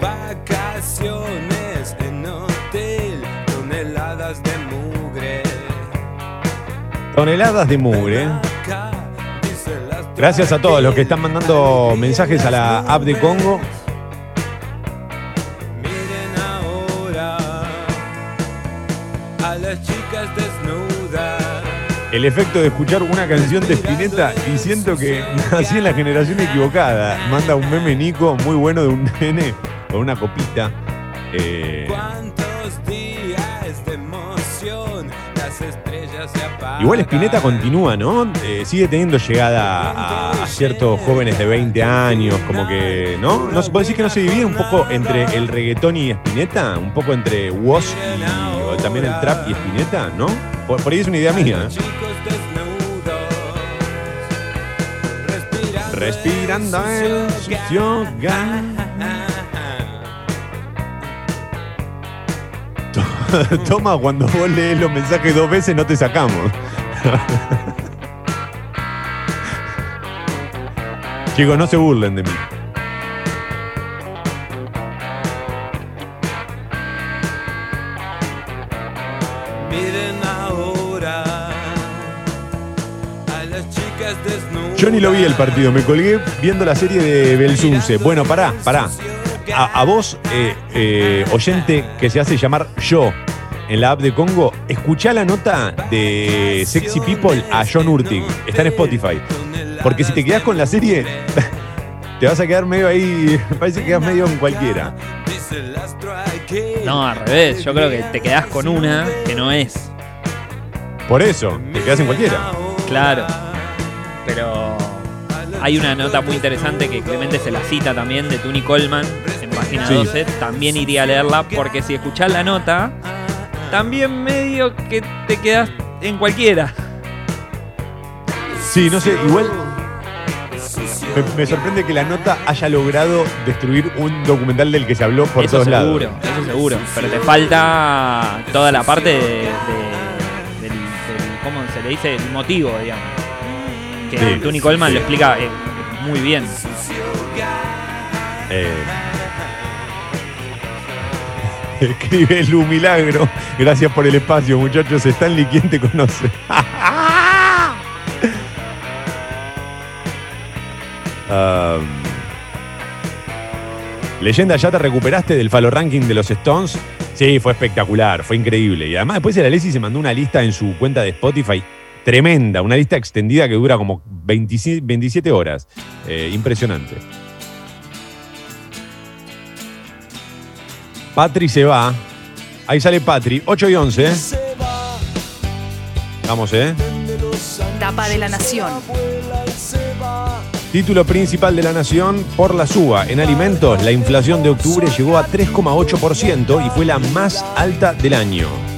Vacaciones en hotel, toneladas de mugre. Toneladas de mugre. Gracias a todos los que están mandando mensajes a la app de Congo. Ahora a las chicas desnudas. el efecto de escuchar una canción de Spinetta y siento que nací en la generación equivocada. Manda un meme Nico muy bueno de un nene con una copita. Eh, igual Spinetta continúa, ¿no? Eh, sigue teniendo llegada a, a ciertos jóvenes de 20 años, como que, ¿no? ¿No puede decir que no se divide un poco entre el reggaetón y Spinetta? Un poco entre Woz y o también el trap y Spinetta, ¿no? Por, por ahí es una idea mía. ¿eh? Respirando el yoga. Toma, cuando vos lees los mensajes dos veces no te sacamos. Chicos, no se burlen de mí. Yo ni lo vi el partido, me colgué viendo la serie de Belsunce. Bueno, pará, pará. A, a vos, eh, eh, oyente que se hace llamar yo en la app de Congo, escuchá la nota de Sexy People a John Urtig. Está en Spotify. Porque si te quedás con la serie, te vas a quedar medio ahí, parece que quedás medio en cualquiera. No, al revés. Yo creo que te quedás con una que no es. Por eso, te quedás en cualquiera. Claro. Pero hay una nota muy interesante que Clemente se la cita también de Tuni Coleman en página Sí. 12. También iría a leerla porque si escuchás la nota, también medio que te quedás en cualquiera. Sí, no sé, igual me, me sorprende que la nota haya logrado destruir un documental del que se habló por eso todos lados. seguro, eso seguro. Pero te falta toda la parte de, de- del, del- ¿cómo se le dice? El motivo, digamos. Que Sí. Tuni Coleman lo explica eh, muy bien. Eh. Escribe Lu Milagro. Gracias por el espacio, muchachos. Stanley, ¿quién te conoce? Leyenda, ¿ya te recuperaste del Falo Ranking de los Stones? Sí, fue espectacular, fue increíble. Y además después el Alessi se mandó una lista en su cuenta de Spotify tremenda, una lista extendida que dura como 27, 27 horas. Eh, impresionante. Patri se va. Ahí sale Patri, 8 y 11. Vamos, ¿eh? Tapa de la Nación. Título principal de la Nación por la suba. En alimentos, la inflación de octubre llegó a 3,8% y fue la más alta del año.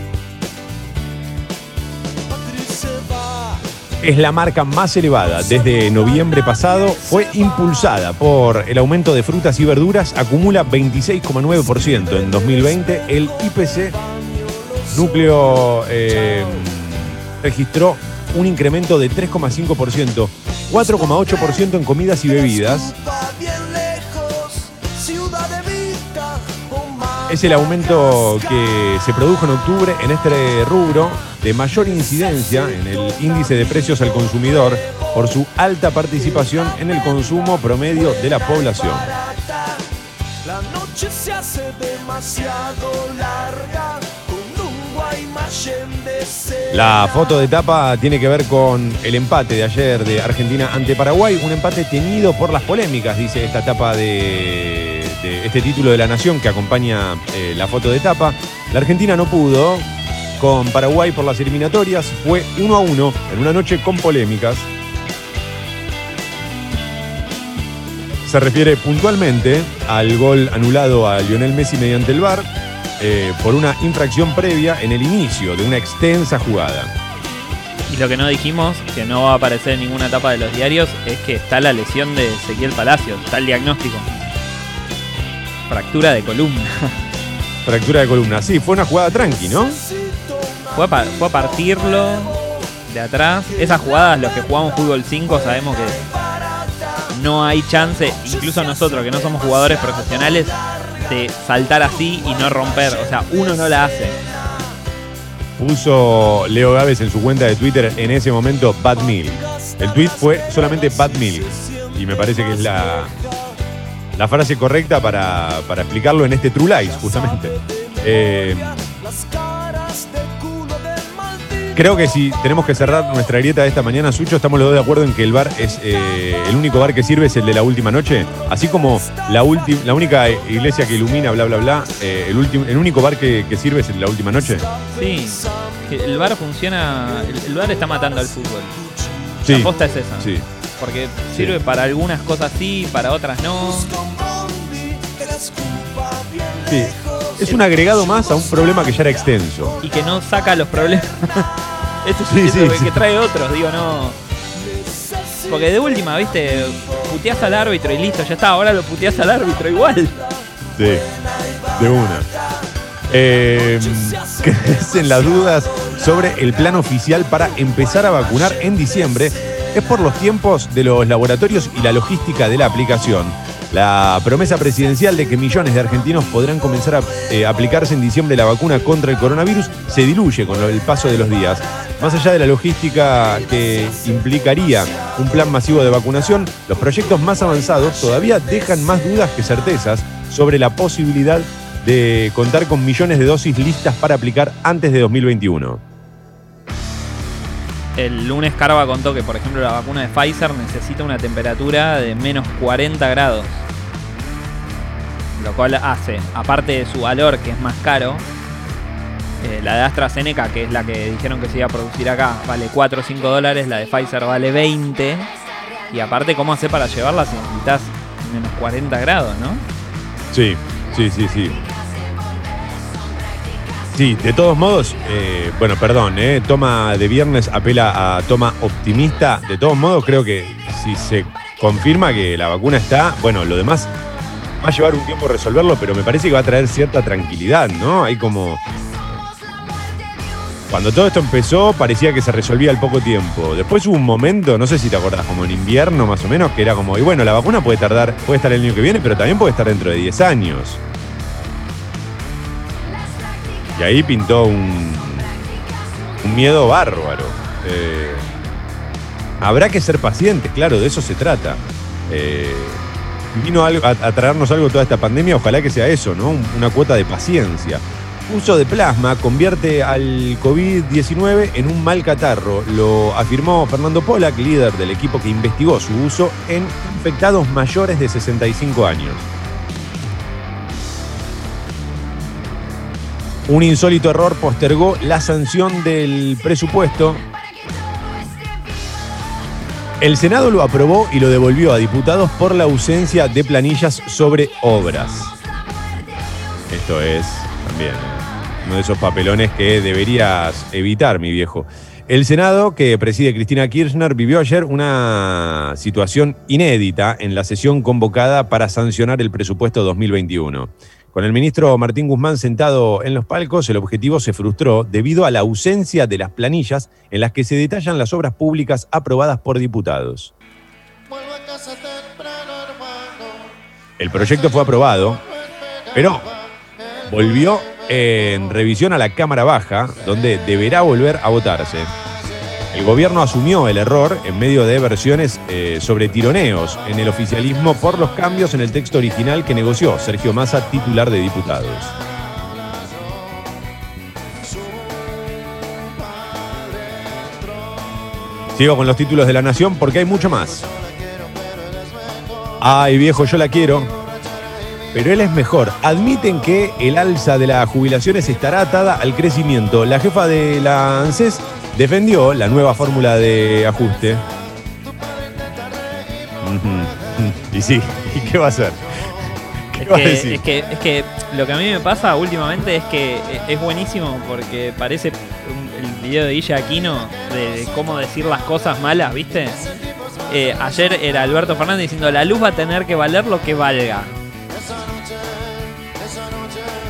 Es la marca más elevada desde noviembre pasado. Fue impulsada por el aumento de frutas y verduras. Acumula 26,9% en 2020. El IPC núcleo eh, registró un incremento de 3,5%, 4,8% en comidas y bebidas. Es el aumento que se produjo en octubre en este rubro de mayor incidencia en el índice de precios al consumidor por su alta participación en el consumo promedio de la población. La noche se hace demasiado larga con un Guaymallén de sed. La foto de tapa tiene que ver con el empate de ayer de Argentina ante Paraguay, un empate tenido por las polémicas, dice esta tapa de, de este título de la Nación que acompaña eh, la foto de tapa. La Argentina no pudo con Paraguay por las eliminatorias, fue 1 a 1 en una noche con polémicas. Se refiere puntualmente al gol anulado a Lionel Messi mediante el VAR eh, por una infracción previa en el inicio de una extensa jugada. Y lo que no dijimos, que no va a aparecer en ninguna etapa de los diarios, es que está la lesión de Ezequiel Palacios, está el diagnóstico. Fractura de columna. Fractura de columna. Sí, fue una jugada tranqui, ¿no? Fue a, partirlo de atrás. Esas jugadas, los que jugamos fútbol 5, sabemos que no hay chance, incluso nosotros que no somos jugadores profesionales, de saltar así y no romper. O sea, uno no la hace. Puso Leo Gávez en su cuenta de Twitter en ese momento Bad Milk. El tweet fue solamente Bad Milk. Y me parece que es la, la frase correcta para, para explicarlo en este True Lies, justamente. Eh, Creo que si tenemos que cerrar nuestra grieta de esta mañana, Sucho, estamos los dos de acuerdo en que el bar es eh, el único bar que sirve es el de la última noche. Así como la, ulti- la única iglesia que ilumina, bla, bla, bla, eh, el, último, el único bar que, que sirve es el de la última noche. Sí, el bar funciona. El, el bar está matando al fútbol. Sí. La posta es esa. Sí. Porque sirve para algunas cosas sí, para otras no. Sí. Es un agregado más a un problema que ya era extenso. Y que no saca los problemas. este es un sí, que, sí. que trae otros, digo, no. Porque de última, viste, puteás al árbitro y listo, ya está, ahora lo puteás al árbitro igual. Sí, de una. Eh, crecen las dudas sobre el plan oficial para empezar a vacunar en diciembre. Es por los tiempos de los laboratorios y la logística de la aplicación. La promesa presidencial de que millones de argentinos podrán comenzar a eh, aplicarse en diciembre la vacuna contra el coronavirus se diluye con el paso de los días. Más allá de la logística que implicaría un plan masivo de vacunación, los proyectos más avanzados todavía dejan más dudas que certezas sobre la posibilidad de contar con millones de dosis listas para aplicar antes de 2021. El lunes Carva contó que, por ejemplo, la vacuna de Pfizer necesita una temperatura de menos 40 grados. Lo cual hace, aparte de su valor, que es más caro, eh, la de AstraZeneca, que es la que dijeron que se iba a producir acá, vale 4 o 5 dólares, la de Pfizer vale 20. Y aparte, ¿cómo hacer para llevarla si necesitas menos 40 grados, no? Sí, sí, sí, sí. Sí, de todos modos, eh, bueno, perdón, eh, toma de viernes apela a toma optimista. De todos modos, creo que si se confirma que la vacuna está, bueno, lo demás va a llevar un tiempo resolverlo, pero me parece que va a traer cierta tranquilidad, ¿no? Hay como. Cuando todo esto empezó, parecía que se resolvía al poco tiempo. Después hubo un momento, no sé si te acordás, como en invierno más o menos, que era como, y bueno, la vacuna puede tardar, puede estar el año que viene, pero también puede estar dentro de 10 años. Y ahí pintó un, miedo bárbaro. Eh, habrá que ser pacientes, claro, de eso se trata. Eh, vino a, traernos algo toda esta pandemia, ojalá que sea eso, ¿no? Un- Una cuota de paciencia. Uso de plasma convierte al COVID-19 en un mal catarro, lo afirmó Fernando Pollack, líder del equipo que investigó su uso en infectados mayores de 65 años. Un insólito error postergó la sanción del presupuesto. El Senado lo aprobó y lo devolvió a diputados por la ausencia de planillas sobre obras. Esto es también eh, uno de esos papelones que deberías evitar, mi viejo. El Senado, que preside Cristina Kirchner, vivió ayer una situación inédita en la sesión convocada para sancionar el presupuesto 2021. Con el ministro Martín Guzmán sentado en los palcos, el objetivo se frustró debido a la ausencia de las planillas en las que se detallan las obras públicas aprobadas por diputados. El proyecto fue aprobado, pero volvió en revisión a la Cámara Baja, donde deberá volver a votarse. El gobierno asumió el error en medio de versiones eh, sobre tironeos en el oficialismo por los cambios en el texto original que negoció Sergio Massa, titular de diputados. Sigo con los títulos de la Nación porque hay mucho más. Ay, viejo, yo la quiero. Pero él es mejor. Admiten que el alza de las jubilaciones estará atada al crecimiento. La jefa de la ANSES defendió la nueva fórmula de ajuste. Y sí, ¿y qué va a hacer? ¿Qué Es va a que, decir? es, que, es que lo que a mí me pasa últimamente es que es buenísimo porque parece el video de Guilla Aquino de, de cómo decir las cosas malas, ¿viste? Eh, ayer era Alberto Fernández diciendo la luz va a tener que valer lo que valga.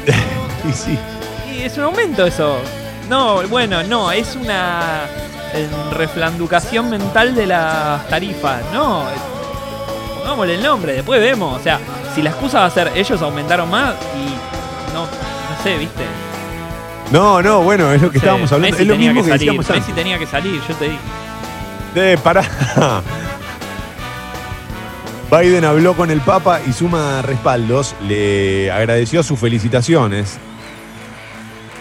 Y sí. Y es un aumento eso. No, bueno, no, es una reflanducación mental de las tarifas. No, pongámosle el nombre, después vemos. O sea, si la excusa va a ser ellos aumentaron más y no, no sé, ¿viste? No, no, bueno, es lo que Sí, estábamos hablando. Messi es lo mismo que, salir, decíamos Messi antes. tenía que salir, yo te dije. Eh, pará. Biden habló con el Papa y suma respaldos, le agradeció sus felicitaciones,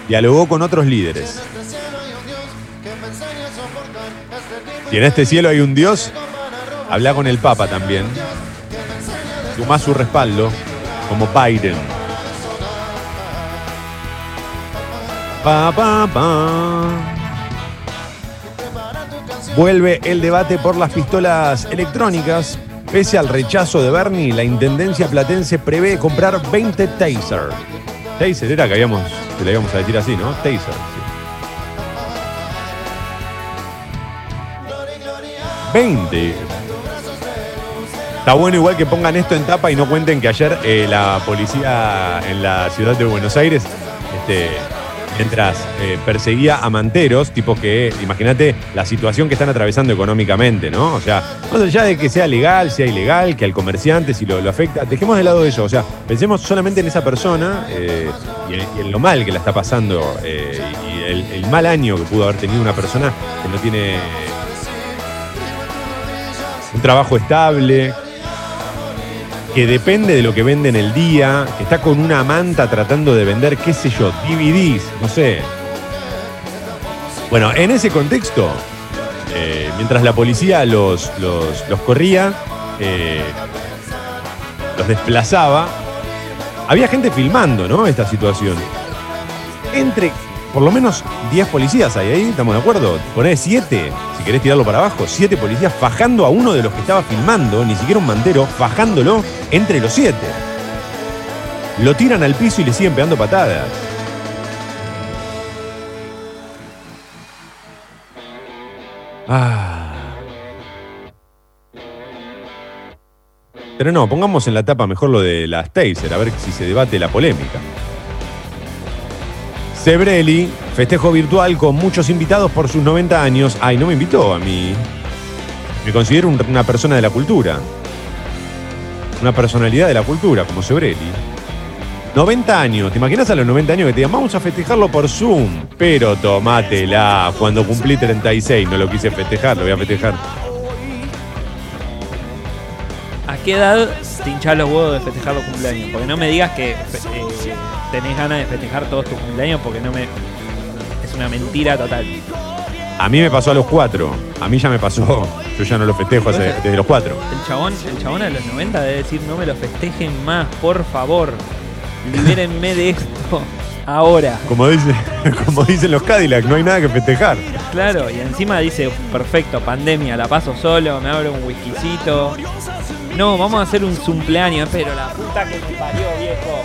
dialogó con otros líderes. Si en este cielo hay un Dios, habla con el Papa también. Sumá su respaldo, como Biden. Vuelve el debate por las pistolas electrónicas. Pese al rechazo de Bernie, la Intendencia Platense prevé comprar 20 Taser. Taser era que habíamos, que le íbamos a decir así, ¿no? Taser. sí. 20. Está bueno igual que pongan esto en tapa y no cuenten que ayer eh, la policía en la ciudad de Buenos Aires, este, mientras eh, perseguía a manteros, tipos que, imagínate la situación que están atravesando económicamente, ¿no? O sea, más allá de que sea legal, sea ilegal, que al comerciante si lo, afecta, dejemos de lado eso, o sea, pensemos solamente en esa persona eh, y, en, lo mal que la está pasando eh, y el mal año que pudo haber tenido una persona que no tiene un trabajo estable, que depende de lo que vende en el día, que está con una manta tratando de vender, qué sé yo, DVDs, no sé. Bueno, en ese contexto, eh, mientras la policía los, los, los corría, eh, los desplazaba, había gente filmando, ¿no? Esta situación. Entre por lo menos 10 policías hay ahí, ¿estamos de acuerdo? Poné 7, si querés tirarlo para abajo, 7 policías fajando a uno de los que estaba filmando, ni siquiera un mantero, fajándolo entre los 7. Lo tiran al piso y le siguen pegando patadas. Ah. Pero no, pongamos en la tapa mejor lo de las Taser, a ver si se debate la polémica. Sebrelli, festejo virtual con muchos invitados por sus 90 años. Ay, no me invitó a mí. Me considero un- una persona de la cultura. Una personalidad de la cultura, como Sebrelli. 90 años, ¿te imaginas a los 90 años que te digan, vamos a festejarlo por Zoom? Pero tomátela, cuando cumplí 36 no lo quise festejar, lo voy a festejar. ¿A qué edad te hinchás los huevos de festejar los cumpleaños? Porque no me digas que eh, tenés ganas de festejar todos tus cumpleaños porque no me. Es una mentira total. A mí me pasó a los 4, a mí ya me pasó, yo ya no lo festejo hace- desde los 4. El chabón, el chabón a los 90 debe decir no me lo festejen más, por favor. Libérenme de esto. Ahora. Como, dice, como dicen los Cadillac, no hay nada que festejar. Claro, y encima dice, perfecto, pandemia, la paso solo, me abro un whiskycito. No, vamos a hacer un cumpleaños, pero la puta que me parió, viejo.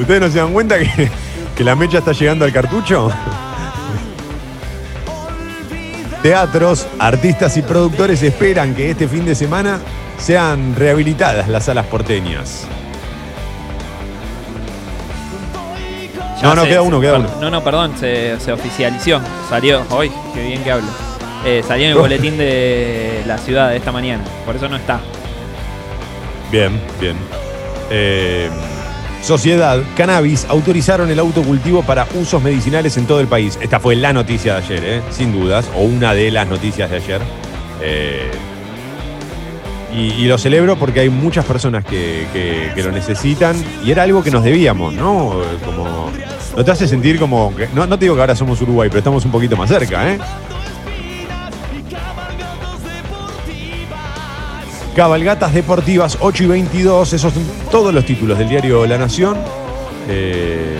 ¿Ustedes no se dan cuenta que, que la mecha está llegando al cartucho? Teatros, artistas y productores esperan que este fin de semana sean rehabilitadas las salas porteñas. Ya No, no, se- queda uno, queda uno. No, no, perdón, se, se oficializó. Salió hoy, qué bien que hablo. Eh, salió en el boletín de la ciudad de esta mañana, por eso no está. Bien, bien. Eh, Sociedad, cannabis, autorizaron el autocultivo para usos medicinales en todo el país. Esta fue la noticia de ayer, ¿eh? sin dudas, o una de las noticias de ayer. Eh, y, lo celebro porque hay muchas personas que, lo necesitan y era algo que nos debíamos, ¿no? Como, no te hace sentir como no, no te digo que ahora somos Uruguay, pero estamos un poquito más cerca, ¿eh? Cabalgatas deportivas 8 y 22, esos son todos los títulos del diario La Nación. Eh,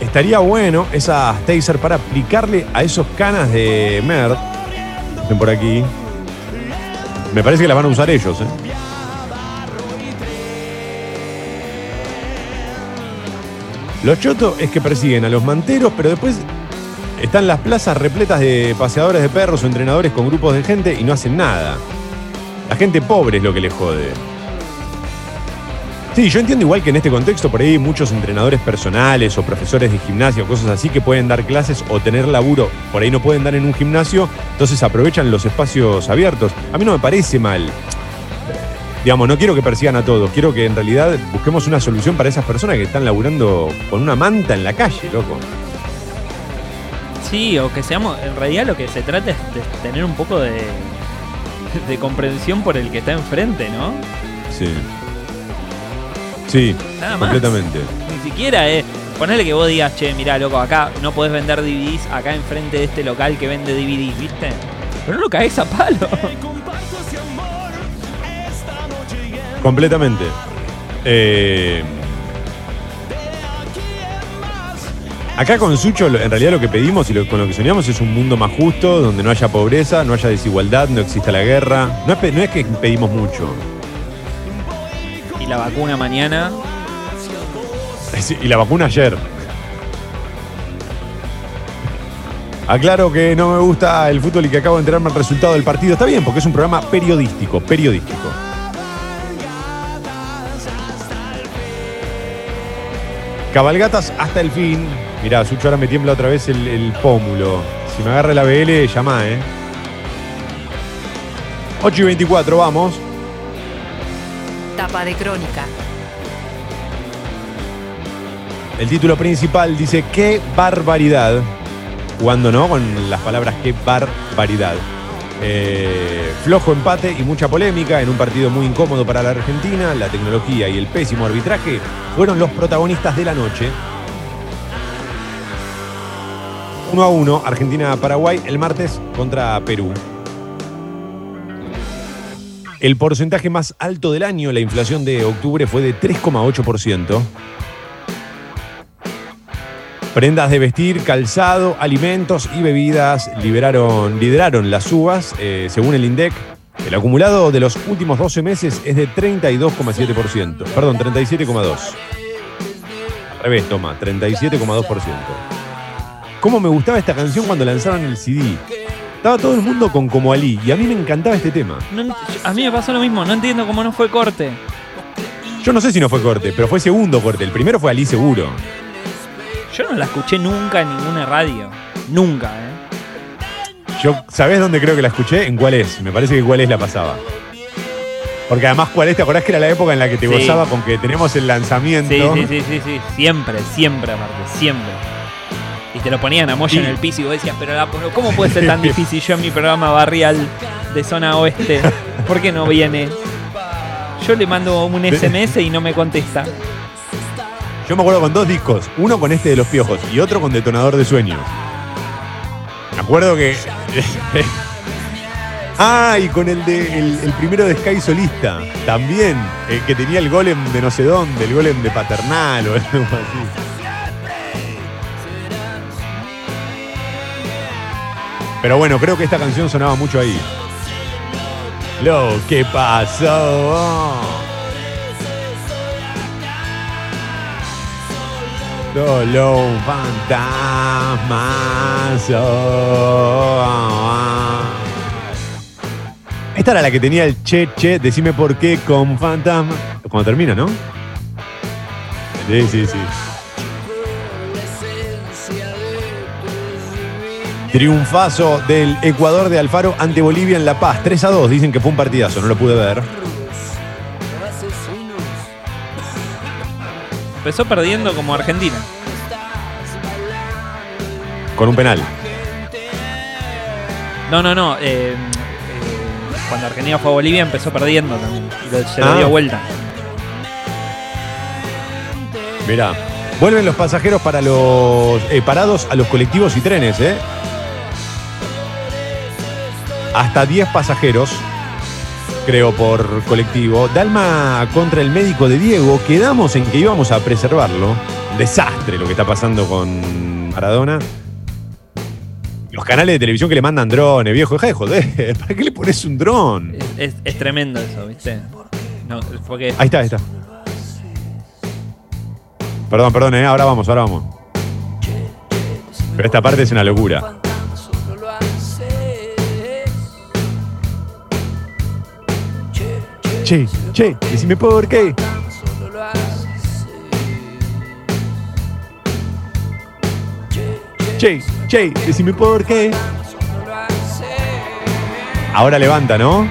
estaría bueno esas taser para aplicarle a esos canas de Merd. Ven por aquí. Me parece que las van a usar ellos, ¿eh? Lo choto es que persiguen a los manteros, pero después están las plazas repletas de paseadores de perros o entrenadores con grupos de gente y no hacen nada. La gente pobre es lo que les jode. Sí, yo entiendo igual que en este contexto por ahí hay muchos entrenadores personales o profesores de gimnasio, cosas así que pueden dar clases o tener laburo, por ahí no pueden dar en un gimnasio, entonces aprovechan los espacios abiertos. A mí no me parece mal. Digamos, no quiero que persigan a todos, quiero que en realidad busquemos una solución para esas personas que están laburando con una manta en la calle, loco. Sí, o que seamos, en realidad lo que se trata es de tener un poco de, de comprensión por el que está enfrente, ¿no? Sí. Sí, Nada más. completamente. Ni siquiera es. Ponele que vos digas, che, mirá, loco, acá no podés vender DVDs acá enfrente de este local que vende DVDs, ¿viste? Pero no lo caes a palo. Completamente. Eh, acá con Sucho, en realidad lo que pedimos y lo- con lo que soñamos es un mundo más justo, donde no haya pobreza, no haya desigualdad, no exista la guerra. No es, pe- no es que pedimos mucho. Y la vacuna mañana. Sí, Y la vacuna ayer. Aclaro que no me gusta el fútbol y que acabo de enterarme el resultado del partido. Está bien, porque es un programa periodístico, periodístico. Cabalgatas hasta el fin. Mirá, Sucho, ahora me tiembla otra vez el, el pómulo. Si me agarra la BL, llama, ¿eh? 8 y 24, vamos. Tapa de crónica. El título principal dice qué barbaridad. Cuando no, con las palabras qué barbaridad. Eh, flojo empate y mucha polémica en un partido muy incómodo para la Argentina. La tecnología y el pésimo arbitraje fueron los protagonistas de la noche. 1 a 1, Argentina-Paraguay el martes contra Perú. El porcentaje más alto del año, la inflación de octubre, fue de 3,8%. Prendas de vestir, calzado, alimentos y bebidas lideraron las subas, eh, según el INDEC. El acumulado de los últimos 12 meses es de 32,7%. Perdón, 37,2%. Al revés, toma, 37,2%. ¿Cómo me gustaba esta canción cuando lanzaron el CD? Estaba todo el mundo con Como Ali y a mí me encantaba este tema. No a mí me pasó lo mismo, no entiendo cómo no fue corte. Yo no sé si no fue corte, pero fue segundo corte. El primero fue Ali seguro. Yo no la escuché nunca en ninguna radio. Nunca, ¿eh? Yo, ¿sabés dónde creo que la escuché? ¿En cuál es? Me parece que cuál es la pasaba. Porque además, ¿cuál es? ¿Te acordás que era la época en la que te Sí. gozaba con que tenemos el lanzamiento? Sí, sí, sí, sí, sí. Siempre, siempre, aparte, siempre. Y te lo ponían a Moya Sí. en el piso y vos decías, pero, la- ¿cómo puede ser tan difícil yo en mi programa barrial de zona oeste? ¿Por qué no viene? Yo le mando un SMS y no me contesta. Yo me acuerdo con dos discos. Uno con este de los piojos y otro con Detonador de Sueños. Me acuerdo que. ah, y con el de el, el primero de Sky Solista. También. eh, que tenía el golem de no sé dónde, el golem de paternal o algo así. Pero bueno, creo que esta canción sonaba mucho ahí. Lo que pasó. Solo un fantasma. Esta era la que tenía el che, che, decime por qué con fantasma. Cuando termina, ¿no? Sí, sí, sí. Triunfazo del Ecuador de Alfaro ante Bolivia en La Paz. 3 a 2. Dicen que fue un partidazo, no lo pude ver. Empezó perdiendo como Argentina. Con un penal. No, no, no. eh, eh, cuando Argentina fue a Bolivia empezó perdiendo también. Y lo- se lo Ah. dio vuelta. Mirá. Vuelven los pasajeros para los eh, parados a los colectivos y trenes, ¿eh? Hasta 10 pasajeros, creo, por colectivo. Dalma contra el médico de Diego. Quedamos en que íbamos a preservarlo. Desastre lo que está pasando con Maradona. Los canales de televisión que le mandan drones, viejo. Deja de joder. ¿Para qué le pones un dron? Es, es tremendo eso, ¿viste? No, porque Ahí está, ahí está. Perdón, perdón, ¿eh? ahora vamos, ahora vamos. Pero esta parte es una locura. Che, che, decime por qué. Che, che, decime por qué. Ahora levanta, ¿no?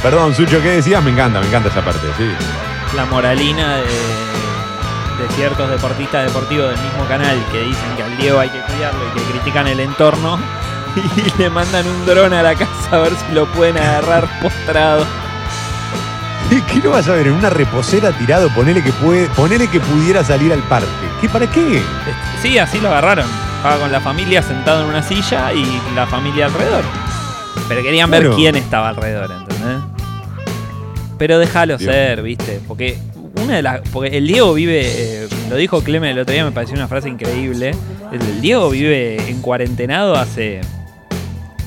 Perdón, Sucho, ¿qué decías? Me encanta, me encanta esa parte, sí. la moralina de, de ciertos deportistas deportivos del mismo canal que dicen que al Diego hay que cuidarlo y que critican el entorno, y le mandan un dron a la casa a ver si lo pueden agarrar postrado. ¿Qué no vas a ver? En una reposera tirado, ponele que puede, ponele que pudiera salir al parque. ¿Qué para qué? Sí, así lo agarraron. Estaba con la familia sentado en una silla y la familia alrededor. Pero querían ver Bueno. quién estaba alrededor, ¿entendés? Pero déjalo ser, ¿viste? Porque una de las. Porque el Diego vive. eh, lo dijo Clemen el otro día, me pareció una frase increíble. El, el Diego vive en cuarentenado hace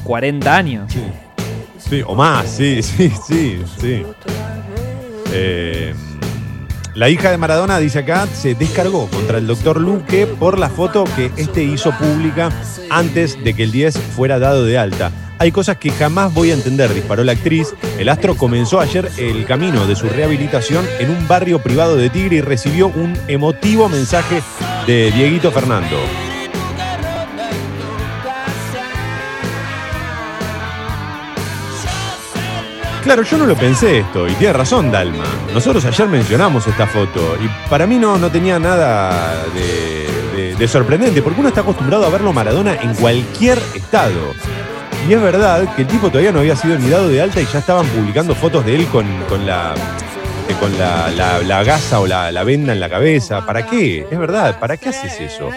40 años. Sí, o más, sí, sí, sí, sí. Eh, la hija de Maradona, dice acá, se descargó contra el doctor Luque por la foto que este hizo pública antes de que el 10 fuera dado de alta. Hay cosas que jamás voy a entender, disparó la actriz. El astro comenzó ayer el camino de su rehabilitación en un barrio privado de Tigre y recibió un emotivo mensaje de Dieguito Fernando. Claro, yo no lo pensé esto, y tiene razón Dalma. Nosotros ayer mencionamos esta foto, y para mí no, no tenía nada de, de- de sorprendente, porque uno está acostumbrado a verlo Maradona en cualquier estado. Y es verdad que el tipo todavía no había sido ni dado de alta y ya estaban publicando fotos de él con, con la. eh, con la, la- la gasa o la, la venda en la cabeza. ¿Para qué? Es verdad, ¿para qué haces eso?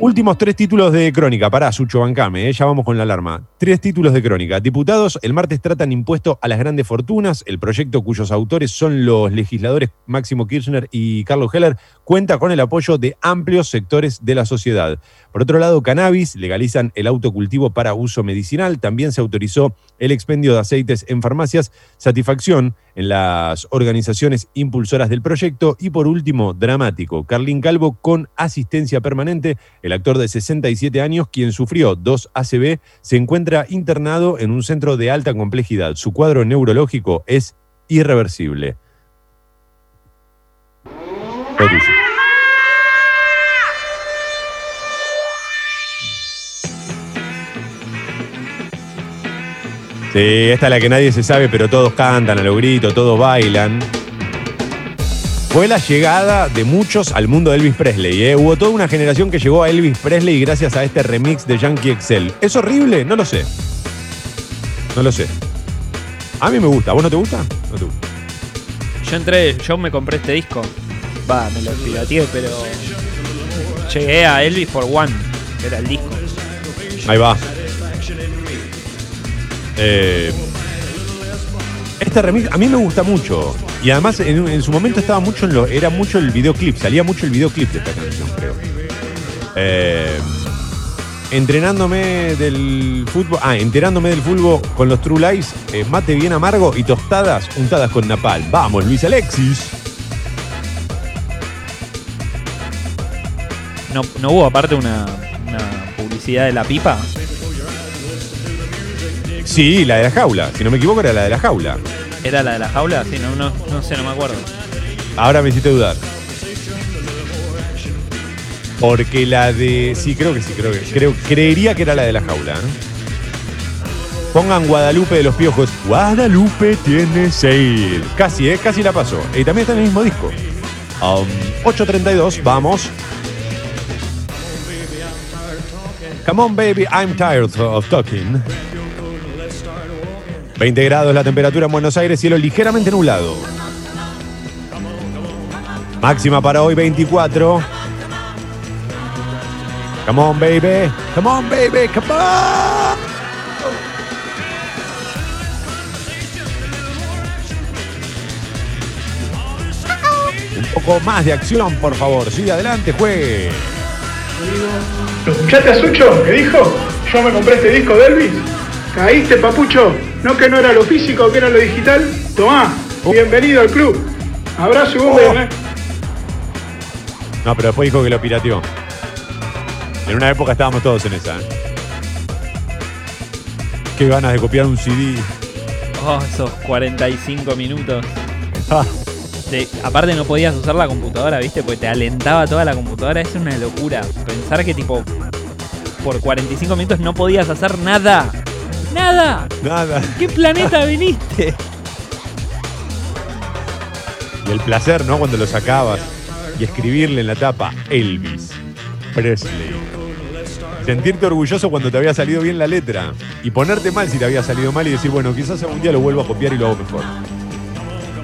Últimos tres títulos de crónica. Pará, Sucho Bancame, eh, ya vamos con la alarma. Tres títulos de crónica. Diputados el martes tratan impuesto a las grandes fortunas. El proyecto cuyos autores son los legisladores Máximo Kirchner y Carlos Heller cuenta con el apoyo de amplios sectores de la sociedad. Por otro lado, cannabis, legalizan el autocultivo para uso medicinal. También se autorizó el expendio de aceites en farmacias. Satisfacción en las organizaciones impulsoras del proyecto. Y por último, dramático, Carlín Calvo con asistencia permanente. El actor de 67 años, quien sufrió dos ACV, se encuentra internado en un centro de alta complejidad. Su cuadro neurológico es irreversible. Sí, esta es la que nadie se sabe, pero todos cantan a lo grito, todos bailan. Fue la llegada de muchos al mundo de Elvis Presley. ¿eh? Hubo toda una generación que llegó a Elvis Presley gracias a este remix de Yankee Excel. ¿Es horrible? No lo sé. No lo sé. A mí me gusta. ¿A vos no te gusta? No te gusta. Yo entré, yo me compré este disco. Va, me lo pirateé, pero. Llegué a Elvis for One, que era el disco. Ahí va. Eh, este remix a mí me gusta mucho. Y además en, su momento estaba mucho en lo, era mucho el videoclip, salía mucho el videoclip de esta canción, creo. Eh, entrenándome del fútbol, ah, enterándome del fútbol con los True Lies, eh, mate bien amargo y tostadas untadas con napal. Vamos, Luis Alexis. No, no hubo aparte una publicidad de la pipa. Sí, la de la jaula. Si no me equivoco, era la de la jaula. ¿Era la de la jaula? Sí, no, no, no sé, no me acuerdo. Ahora me hiciste dudar. Porque la de. Sí, creo que sí, creo que. Creo, creería que era la de la jaula. ¿eh? Pongan Guadalupe de los Piojos. Guadalupe tiene sale. Casi, ¿eh? Casi la pasó. Y también está en el mismo disco. Um, 8.32, vamos. Come on, baby, I'm tired of talking. 20 grados la temperatura en Buenos Aires, cielo ligeramente nublado. Máxima para hoy 24. Come on, baby. Come on, baby. Come on. Un poco más de acción, por favor. Sigue adelante, juegue. ¿Lo escuchaste a Sucho? ¿Qué dijo? Yo me compré este disco de Elvis. ¿Caíste, papucho? ¿No que no era lo físico, que era lo digital? Tomá, bienvenido al club. Abrazo y bomba, Oh. ¿eh? No, pero después dijo que lo pirateó. En una época estábamos todos en esa. ¿eh? Qué ganas de copiar un CD. Oh, esos 45 minutos. Ah. De- aparte no podías usar la computadora, ¿viste? Porque te alentaba toda la computadora. Es una locura. Pensar que tipo por 45 minutos no podías hacer nada. ¡Nada! Nada. ¿Qué planeta viniste? Y el placer, ¿no? Cuando lo sacabas y escribirle en la tapa Elvis Presley. Sentirte orgulloso cuando te había salido bien la letra. Y ponerte mal si te había salido mal y decir, bueno, quizás algún día lo vuelvo a copiar y lo hago mejor.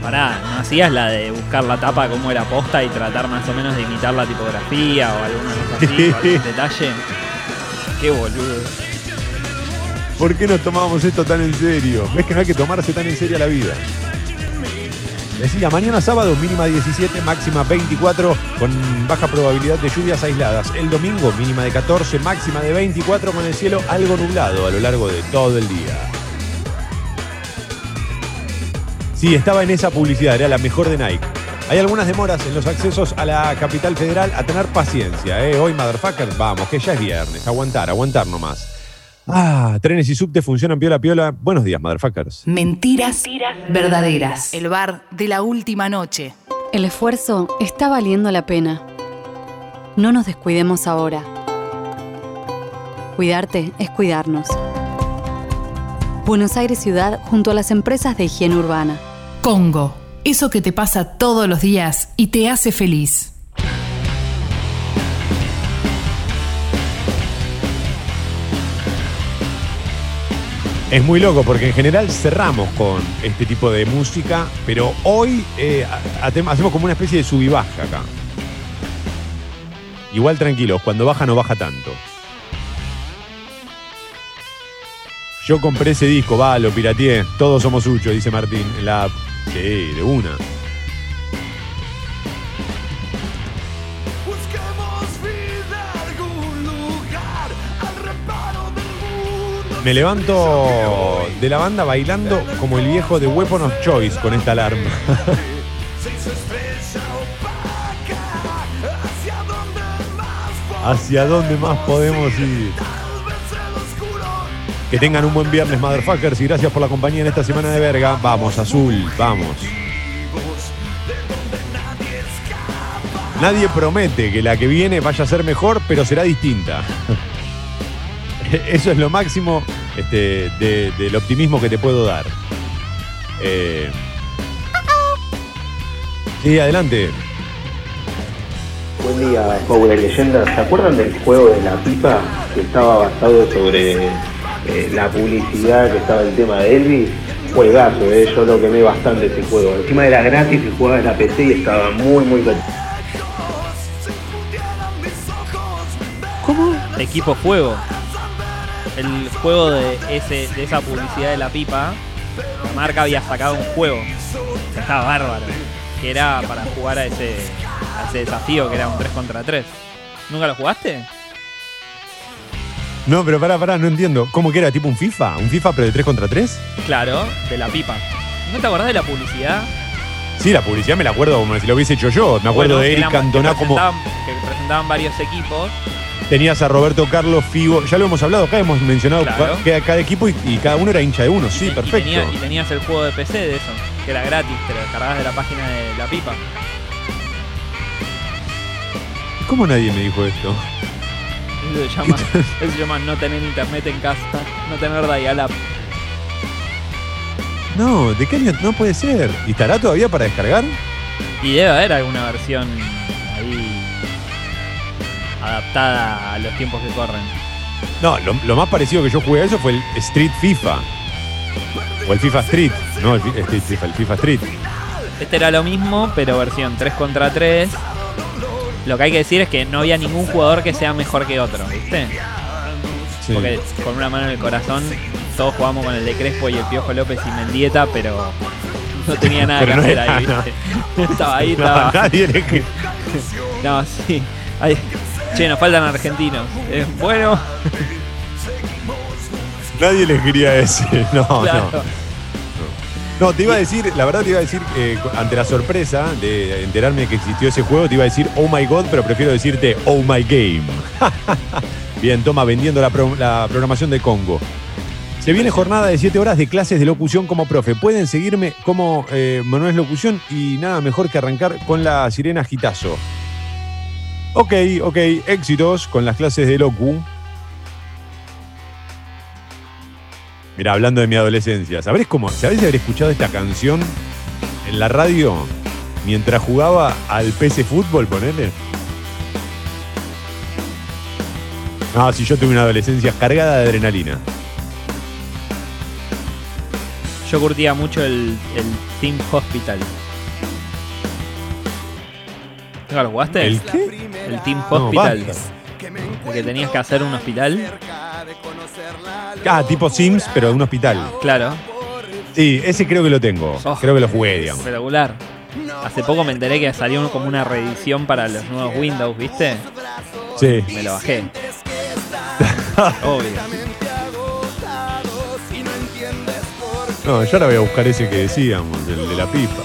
Pará, ¿no hacías la de buscar la tapa como era posta y tratar más o menos de imitar la tipografía o alguna cosa así, o algún detalle? Qué boludo. ¿Por qué nos tomábamos esto tan en serio? ¿Ves que no hay que tomarse tan en serio la vida? Decía, mañana sábado mínima 17, máxima 24, con baja probabilidad de lluvias aisladas. El domingo mínima de 14, máxima de 24, con el cielo algo nublado a lo largo de todo el día. Sí, estaba en esa publicidad, era la mejor de Nike. Hay algunas demoras en los accesos a la capital federal, a tener paciencia, ¿eh? Hoy, motherfuckers, vamos, que ya es viernes, aguantar, aguantar nomás. Ah, trenes y subte funcionan piola piola. Buenos días, motherfuckers. Mentiras verdaderas. El bar de la última noche. El esfuerzo está valiendo la pena. No nos descuidemos ahora. Cuidarte es cuidarnos. Buenos Aires Ciudad junto a las empresas de higiene urbana. Congo. Eso que te pasa todos los días y te hace feliz. Es muy loco porque en general cerramos con este tipo de música, pero hoy eh, ha- ha- hacemos como una especie de sub y baja acá. Igual tranquilos, cuando baja no baja tanto. Yo compré ese disco, va, lo pirateé. Todos somos Ucho, dice Martín en la app. Sí, de una. Me levanto de la banda bailando como el viejo de Weapon of Choice con esta alarma. ¿Hacia dónde más podemos ir? Que tengan un buen viernes, motherfuckers, y gracias por la compañía en esta semana de verga. Vamos, azul, vamos. Nadie promete que la que viene vaya a ser mejor, pero será distinta. Eso es lo máximo este, de- del optimismo que te puedo dar. Eh, sí, adelante. Buen día, Power Leyenda. ¿Se acuerdan del juego de la pipa que estaba basado sobre eh, la publicidad que estaba el tema de Elvis? Juegazo, eh. yo lo quemé bastante ese juego. Encima era gratis y jugaba en la PC y estaba muy, muy. ¿Cómo? Equipo Fuego. El juego de, ese, de esa publicidad de la pipa, la marca había sacado un juego. que Estaba bárbaro. Que era para jugar a ese, a ese desafío que era un 3 contra 3. ¿Nunca lo jugaste? No, pero pará, pará, no entiendo. ¿Cómo que era? ¿Tipo un FIFA? ¿Un FIFA pero de 3 contra 3? Claro, de la pipa. ¿No te acordás de la publicidad? Sí, la publicidad me la acuerdo como si lo hubiese hecho yo. Me acuerdo Bueno, de Eric Cantona como Que presentaban varios equipos. Tenías a Roberto Carlos Figo. Ya lo hemos hablado acá, hemos mencionado Claro. ca- cada, equipo y, y cada uno era hincha de uno. Sí, Y, perfecto. tenía- y tenías el juego de PC de eso, que era gratis, te lo descargabas de la página de la pipa. ¿Cómo nadie me dijo esto? Eso se llama, eso se llama no tener internet en casa, no tener dial-up. No, ¿de qué año? No puede ser. ¿Y estará todavía para descargar? Y debe haber alguna versión ahí adaptada a los tiempos que corren. No, lo, lo más parecido que yo jugué a eso fue el Street FIFA. O el FIFA Street. No, el, Street FIFA, el FIFA Street. Este era lo mismo, pero versión 3 contra 3. Lo que hay que decir es que no había ningún jugador que sea mejor que otro, ¿viste? Sí. Porque con una mano en el corazón todos jugamos con el de Crespo y el Piojo López y Mendieta, pero no tenía nada Pero que no hacer era ahí. ¿viste? estaba ahí, No, estaba. nadie le que- No, sí. Ahí. Che, nos faltan argentinos. Eh, bueno, Nadie les quería ese. No, Claro. no. No, te iba a decir, la verdad te iba a decir, eh, ante la sorpresa de enterarme de que existió ese juego, te iba a decir, oh my god, pero prefiero decirte, oh my game. Bien, toma, vendiendo la, pro- la programación de Congo. Se viene jornada de 7 horas de clases de locución como profe. Pueden seguirme como eh, Manuel Locución y nada mejor que arrancar con la sirena Gitazo. Ok, ok, éxitos con las clases de locu. Mira, hablando de mi adolescencia, ¿sabés cómo? ¿Sabés haber escuchado esta canción en la radio mientras jugaba al PC Fútbol, ponele? No, si yo tuve una adolescencia cargada de adrenalina. Yo curtía mucho el, el Team Hospital. ¿Nunca lo jugaste? ¿El qué? El Team No, Hospital. que tenías que hacer un hospital. Ah, tipo Sims, pero de un hospital. Claro. Sí, ese creo que lo tengo. Oh. Creo que lo jugué, digamos. Espectacular. Hace poco me enteré que salió como una reedición para los nuevos Windows, ¿viste? Sí. Me lo bajé. Obvio. No, yo ahora voy a buscar ese que decíamos, el de la pipa.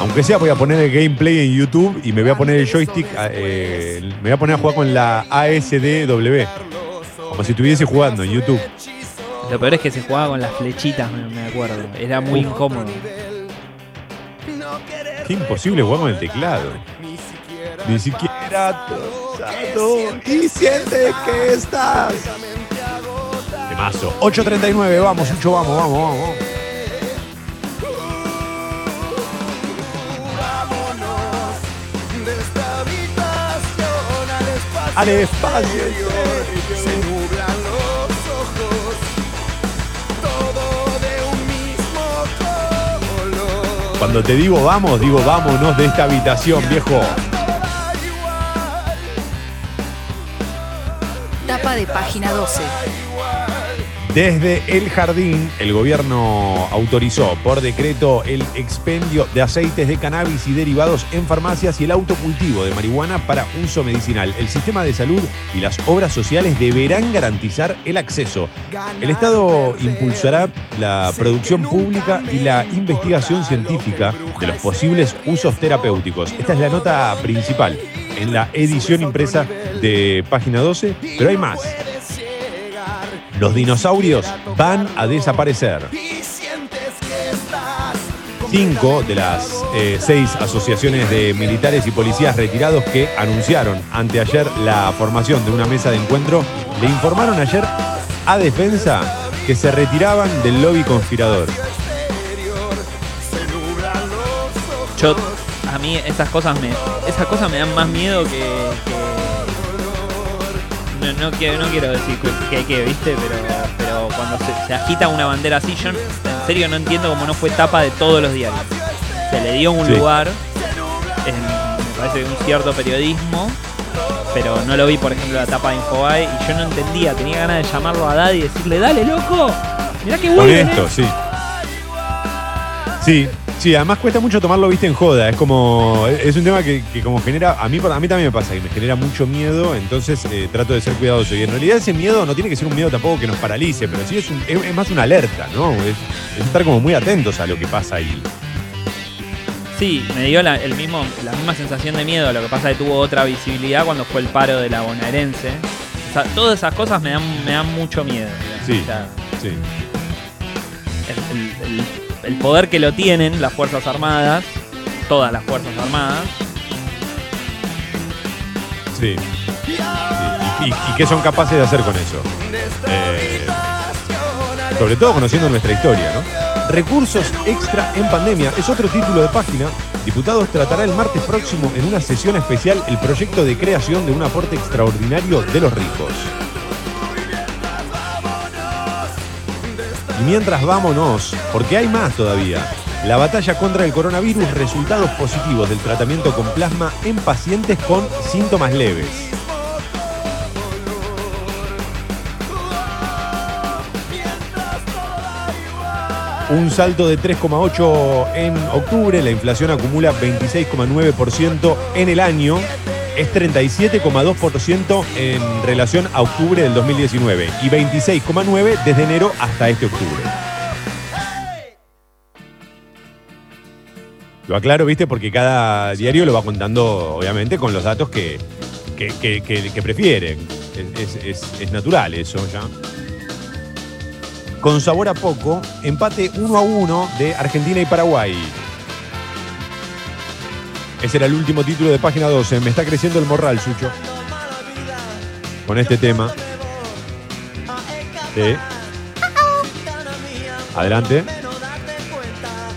Aunque sea, voy a poner el gameplay en YouTube y me voy a poner el joystick, eh, me voy a poner a jugar con la ASDW. Como si estuviese jugando en YouTube. Lo peor es que se jugaba con las flechitas, me, me acuerdo. Era muy incómodo. Qué imposible jugar con el teclado. Ni siquiera tosado y sientes que estás. Temazo. 8.39, vamos, Sucho, vamos, vamos, vamos. Al espacio, se nublan los ojos, todo de un mismo color. Cuando te digo vamos, digo vámonos de esta habitación, viejo. Tapa de página 12. Desde el jardín, el gobierno autorizó por decreto el expendio de aceites de cannabis y derivados en farmacias y el autocultivo de marihuana para uso medicinal. El sistema de salud y las obras sociales deberán garantizar el acceso. El Estado impulsará la producción pública y la investigación científica de los posibles usos terapéuticos. Esta es la nota principal en la edición impresa de página 12, pero hay más. Los dinosaurios van a desaparecer. Cinco de las eh, seis asociaciones de militares y policías retirados que anunciaron anteayer la formación de una mesa de encuentro le informaron ayer a Defensa que se retiraban del lobby conspirador. A mí esas cosas me, esas cosas me dan más miedo que- no, quiero, no quiero decir que, que, que, viste, pero, pero cuando se, se agita una bandera así, yo en serio no entiendo cómo no fue tapa de todos los diarios. Se le dio un Sí. lugar, en, me parece que un cierto periodismo, pero no lo vi, por ejemplo, la tapa de Infobae y yo no entendía, tenía ganas de llamarlo a Daddy y decirle, dale loco, mirá qué bueno. Honesto, sí. Sí, sí, además cuesta mucho tomarlo viste en joda. Es como. Es un tema que, que como genera. A mí, a mí también me pasa que me genera mucho miedo, entonces eh, trato de ser cuidadoso. Y en realidad ese miedo no tiene que ser un miedo tampoco que nos paralice, pero sí es, un- es, es más una alerta, ¿no? Es, es estar como muy atentos a lo que pasa ahí. Sí, me dio la, el mismo, la misma sensación de miedo. Lo que pasa es que tuvo otra visibilidad cuando fue el paro de la bonaerense. O sea, todas esas cosas me dan, me dan mucho miedo. Sí, O sea, sí. el, el- el- el poder que lo tienen las Fuerzas Armadas, todas las Fuerzas Armadas, Sí. Sí. ¿Y, y- y qué son capaces de hacer con eso? Eh, sobre todo conociendo nuestra historia, ¿no? Recursos extra en pandemia es otro título de página. Diputados tratará el martes próximo en una sesión especial el proyecto de creación de un aporte extraordinario de los ricos. Y mientras vámonos, porque hay más todavía. La batalla contra el coronavirus, resultados positivos del tratamiento con plasma en pacientes con síntomas leves. Un salto de 3,8 en octubre, la inflación acumula 26,9% en el año, es 37,2% en relación a octubre del 2019 y 26,9% desde enero hasta este octubre. Lo aclaro, viste, porque cada diario lo va contando, obviamente, con los datos que, que, que- prefieren. Es- es- es natural eso ya. Con sabor a poco, empate 1 a 1 de Argentina y Paraguay. Ese era el último título de página 12. Me está creciendo el morral, Sucho. Con este tema. Sí. Adelante.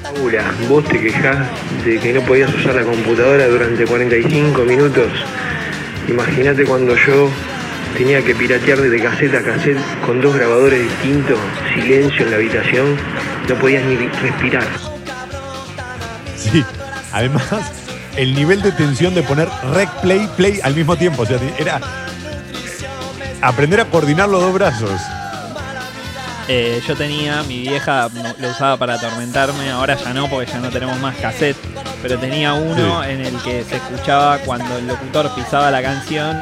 Paula, vos te quejás de que no podías usar la computadora durante 45 minutos. Imagínate cuando yo tenía que piratear de caseta a cassette con dos grabadores distintos, silencio en la habitación, no podías ni respirar. Sí. Además, el nivel de tensión de poner rec, play, play al mismo tiempo. O sea, era aprender a coordinar los dos brazos. Eh, yo tenía, mi vieja lo usaba para atormentarme, ahora ya no, porque ya no tenemos más cassette. Pero tenía uno en el que se escuchaba cuando el locutor pisaba la canción,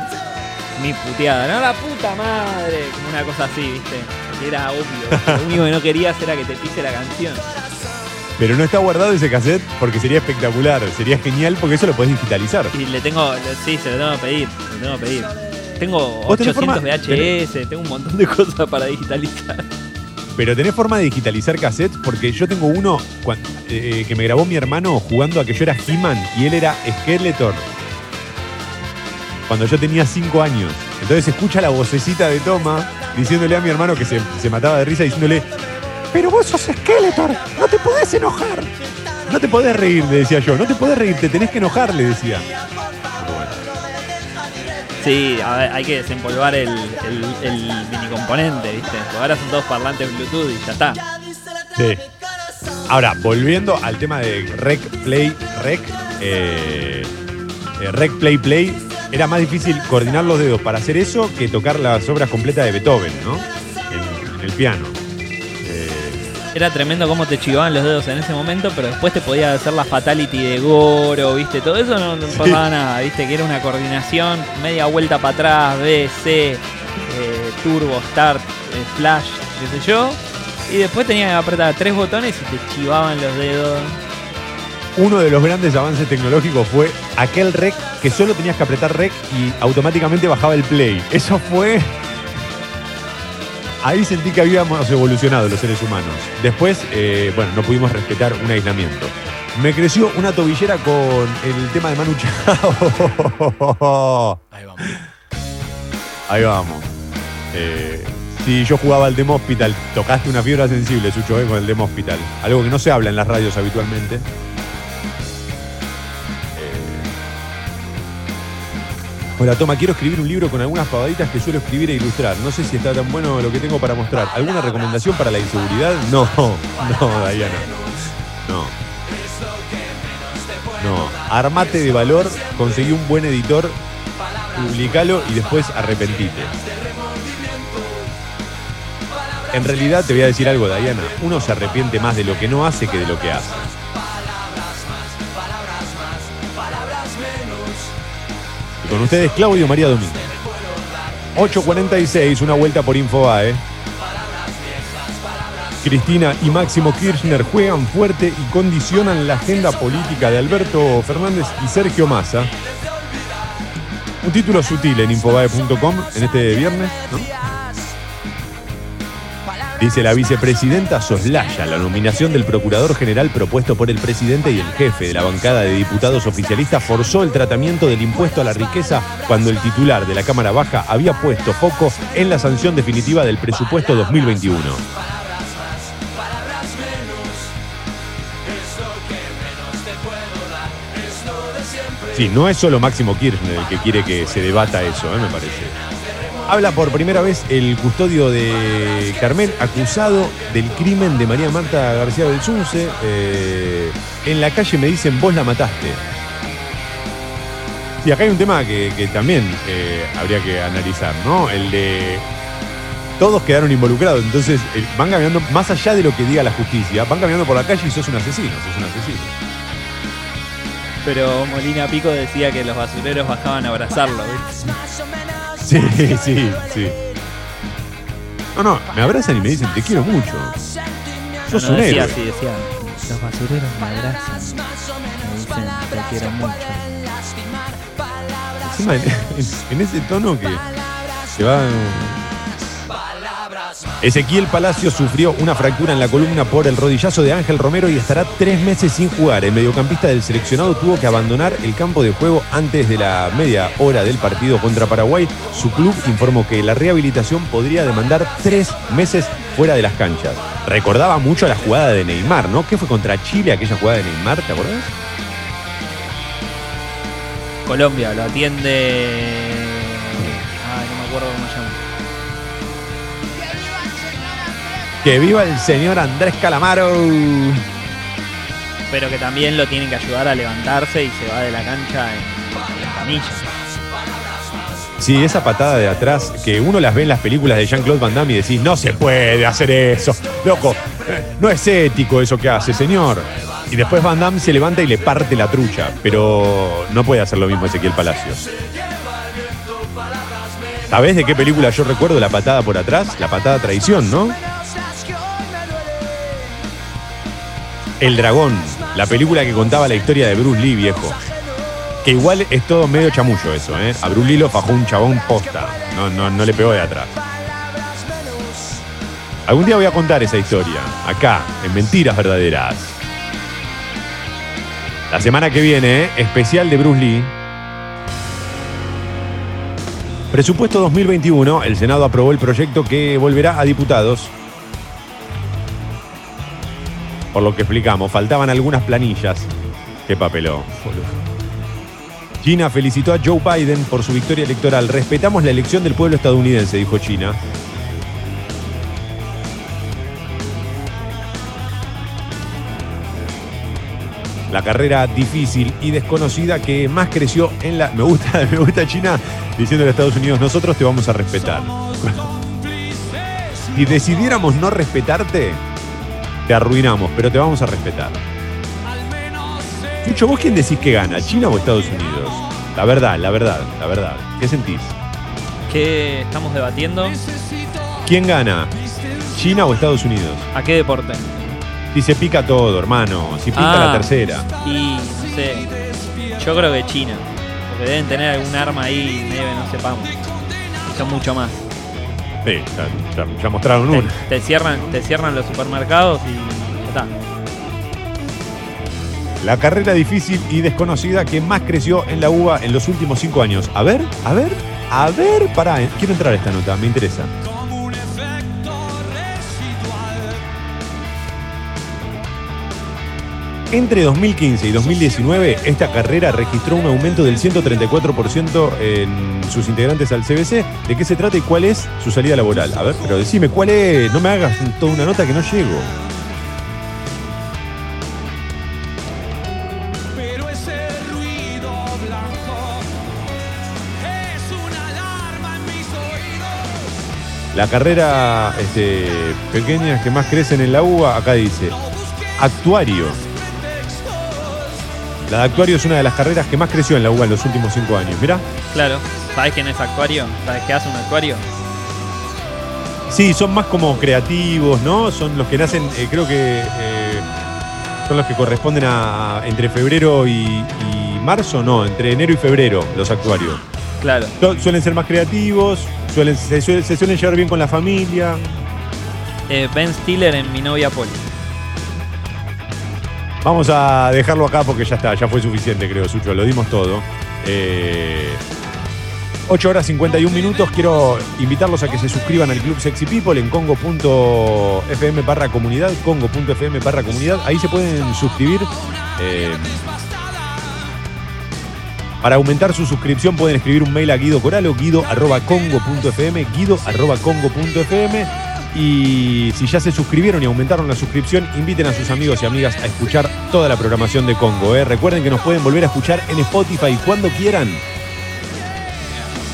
mi puteada, no la puta madre, como una cosa así, ¿viste? Que Era obvio. Lo único que no querías era que te pise la canción. Pero no está guardado ese cassette porque sería espectacular. Sería genial porque eso lo podés digitalizar. Y le tengo, sí, se lo tengo que pedir, se lo tengo que pedir. Tengo ¿Vos tenés 800 forma- VHS, tengo un montón de cosas para digitalizar. Pero tenés forma de digitalizar cassettes porque yo tengo uno cuan- eh, que me grabó mi hermano jugando a que yo era He-Man y él era Skeletor. Cuando yo tenía 5 años. Entonces escucha la vocecita de Toma diciéndole a mi hermano que se, se mataba de risa diciéndole, pero vos sos Skeletor, no te podés enojar. No te podés reír, le decía yo, no te podés reír, te tenés que enojar, le decía. Sí, a ver, hay que desempolvar el, el, el mini componente, ¿viste? Porque ahora son todos parlantes Bluetooth y ya está. Sí. Ahora, volviendo al tema de rec, play, rec, eh, eh, rec, play, play, era más difícil coordinar los dedos para hacer eso que tocar las obras completas de Beethoven, ¿no? En, en el piano. Era tremendo cómo te chivaban los dedos en ese momento, pero después te podía hacer la fatality de Goro, ¿viste? Todo eso no, no pasaba nada, ¿viste? Que era una coordinación, media vuelta para atrás, B, C, eh, turbo, start, eh, flash, qué sé yo. Y después tenía que apretar tres botones y te chivaban los dedos. uno de los grandes avances tecnológicos fue aquel rec que solo tenías que apretar rec y automáticamente bajaba el play. Eso fue. Ahí sentí que habíamos evolucionado los seres humanos. Después, eh, bueno, no pudimos respetar un aislamiento. Me creció una tobillera con el tema de Manu Chao. Ahí vamos. Ahí vamos. Eh, si yo jugaba al Demo Hospital, tocaste una fibra sensible, Sucho, eh, con el Demo Hospital. Algo que no se habla en las radios habitualmente. Hola, toma, quiero escribir un libro con algunas pavaditas que suelo escribir e ilustrar. No sé si está tan bueno lo que tengo para mostrar. ¿Alguna recomendación para la inseguridad? No, no, Diana. No. No. Armate de valor, conseguí un buen editor, publicalo y después arrepentite. En realidad te voy a decir algo, Diana. Uno se arrepiente más de lo que no hace que de lo que hace. Con ustedes, Claudio María Domínguez. 8.46, una vuelta por Infobae. Cristina y Máximo Kirchner juegan fuerte y condicionan la agenda política de Alberto Fernández y Sergio Massa. Un título sutil en infobae.com en este viernes, ¿no? Dice la vicepresidenta soslaya la nominación del procurador general propuesto por el presidente y el jefe de la bancada de diputados oficialistas forzó el tratamiento del impuesto a la riqueza cuando el titular de la Cámara Baja había puesto foco en la sanción definitiva del presupuesto 2021. Sí, no es solo Máximo Kirchner el que quiere que se debata eso, ¿eh? me parece. Habla por primera vez el custodio de Carmel, acusado del crimen de María Marta García Belsunce. Eh, en la calle me dicen, vos la mataste. Y acá hay un tema que, también eh, habría que analizar, ¿no? El de. Todos quedaron involucrados, entonces eh, van caminando, más allá de lo que diga la justicia, van caminando por la calle y sos un asesino, sos un asesino. Pero Molina Pico decía que los basureros bajaban a abrazarlo. Sí, sí, sí. No, no, me abrazan y me dicen, te quiero mucho. Sos No, no, un decía héroe. así, decía, los basureros me abrazan, me dicen, te quiero mucho. Encima, en, en ese tono que se va. Ezequiel Palacio sufrió una fractura en la columna por el rodillazo de Ángel Romero y estará tres meses sin jugar. El mediocampista del seleccionado tuvo que abandonar el campo de juego antes de la media hora del partido contra Paraguay. Su club informó que la rehabilitación podría demandar tres meses fuera de las canchas. Recordaba mucho la jugada de Neymar, ¿no? ¿Qué fue contra Chile aquella jugada de Neymar? ¿Te acordás? Colombia lo atiende. Que viva el señor Andrés Calamaro. Pero que también lo tienen que ayudar a levantarse y se va de la cancha en, en camilla. Sí, esa patada de atrás que uno las ve en las películas de Jean-Claude Van Damme y decís, no se puede hacer eso. Loco, eh, no es ético eso que hace, señor. Y después Van Damme se levanta y le parte la trucha, pero no puede hacer lo mismo Ezequiel Palacios. ¿Sabés de qué película yo recuerdo la patada por atrás? La patada traición, ¿no? El Dragón, la película que contaba la historia de Bruce Lee, viejo. Que igual es todo medio chamullo eso, ¿eh? A Bruce Lee lo fajó un chabón posta. No, no, no le pegó de atrás. Algún día voy a contar esa historia, acá, en Mentiras Verdaderas. La semana que viene, ¿eh? especial de Bruce Lee. Presupuesto 2021, el Senado aprobó el proyecto que volverá a diputados. Por lo que explicamos, faltaban algunas planillas. Qué papelón. China felicitó a Joe Biden por su victoria electoral. Respetamos la elección del pueblo estadounidense, dijo China. La carrera difícil y desconocida que más creció en la. Me gusta, me gusta China diciendo a Estados Unidos, nosotros te vamos a respetar. Si decidiéramos no respetarte, te arruinamos, pero te vamos a respetar. Chucho, ¿vos quién decís que gana? ¿China o Estados Unidos? La verdad, la verdad, la verdad. ¿Qué sentís? ¿Qué estamos debatiendo? ¿Quién gana? ¿China o Estados Unidos? ¿A qué deporte? Si se pica todo, hermano. Si Ah. la tercera. Y no sé. Yo creo que China. Porque deben tener algún arma ahí medio que no sepamos. Son mucho más. Sí, ya, ya- ya mostraron Te, una. te cierran, te cierran los supermercados y ya está. La carrera difícil y desconocida que más creció en la UBA en los últimos cinco años. A ver, a ver, a ver, pará, eh, quiero entrar a esta nota, me interesa. Entre 2015 y 2019, esta carrera registró un aumento del 134% en sus integrantes al CBC. ¿De qué se trata y cuál es su salida laboral? A ver, pero decime, ¿cuál es? No me hagas toda una nota que no llego. La carrera este, pequeñas que más crecen en la UBA, acá dice, actuario. La de actuario es una de las carreras que más creció en la UBA en los últimos cinco años. Mirá. Claro. ¿Sabes quién es actuario? ¿Sabes qué hace un actuario? Sí, son más como creativos, ¿no? Son los que nacen, eh, creo que eh, son los que corresponden a, a- entre febrero y, y marzo, no, entre enero y febrero, los actuarios. Claro. Su- Suelen ser más creativos, suelen, se, suelen- se suelen llevar bien con la familia. Eh, ben Stiller en Mi novia Polly. Vamos a dejarlo acá porque ya está, ya fue suficiente, creo, Sucho. Lo dimos todo. Eh, 8 horas 51 minutos. Quiero invitarlos a que se suscriban al Club Sexy People en congo.fm barra comunidad. Congo.fm barra comunidad. Ahí se pueden suscribir. eh, para aumentar su suscripción pueden escribir un mail a Guido Coralo, guido arroba congo.fm, guido arroba. Y si ya se suscribieron y aumentaron la suscripción, inviten a sus amigos y amigas a escuchar toda la programación de Congo. ¿eh? Recuerden que nos pueden volver a escuchar en Spotify cuando quieran.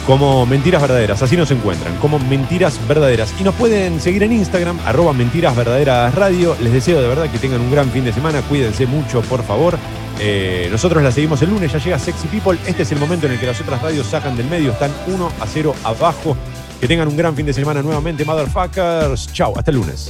Como Mentiras Verdaderas, así nos encuentran, como Mentiras Verdaderas. Y nos pueden seguir en Instagram, arroba Mentiras Verdaderas Radio. Les deseo de verdad que tengan un gran fin de semana, cuídense mucho, por favor. Eh, nosotros la seguimos el lunes, ya llega Sexy People. Este es el momento en el que las otras radios sacan del medio, están 1 a 0 abajo. Que tengan un gran fin de semana nuevamente, motherfuckers. Chao, hasta el lunes.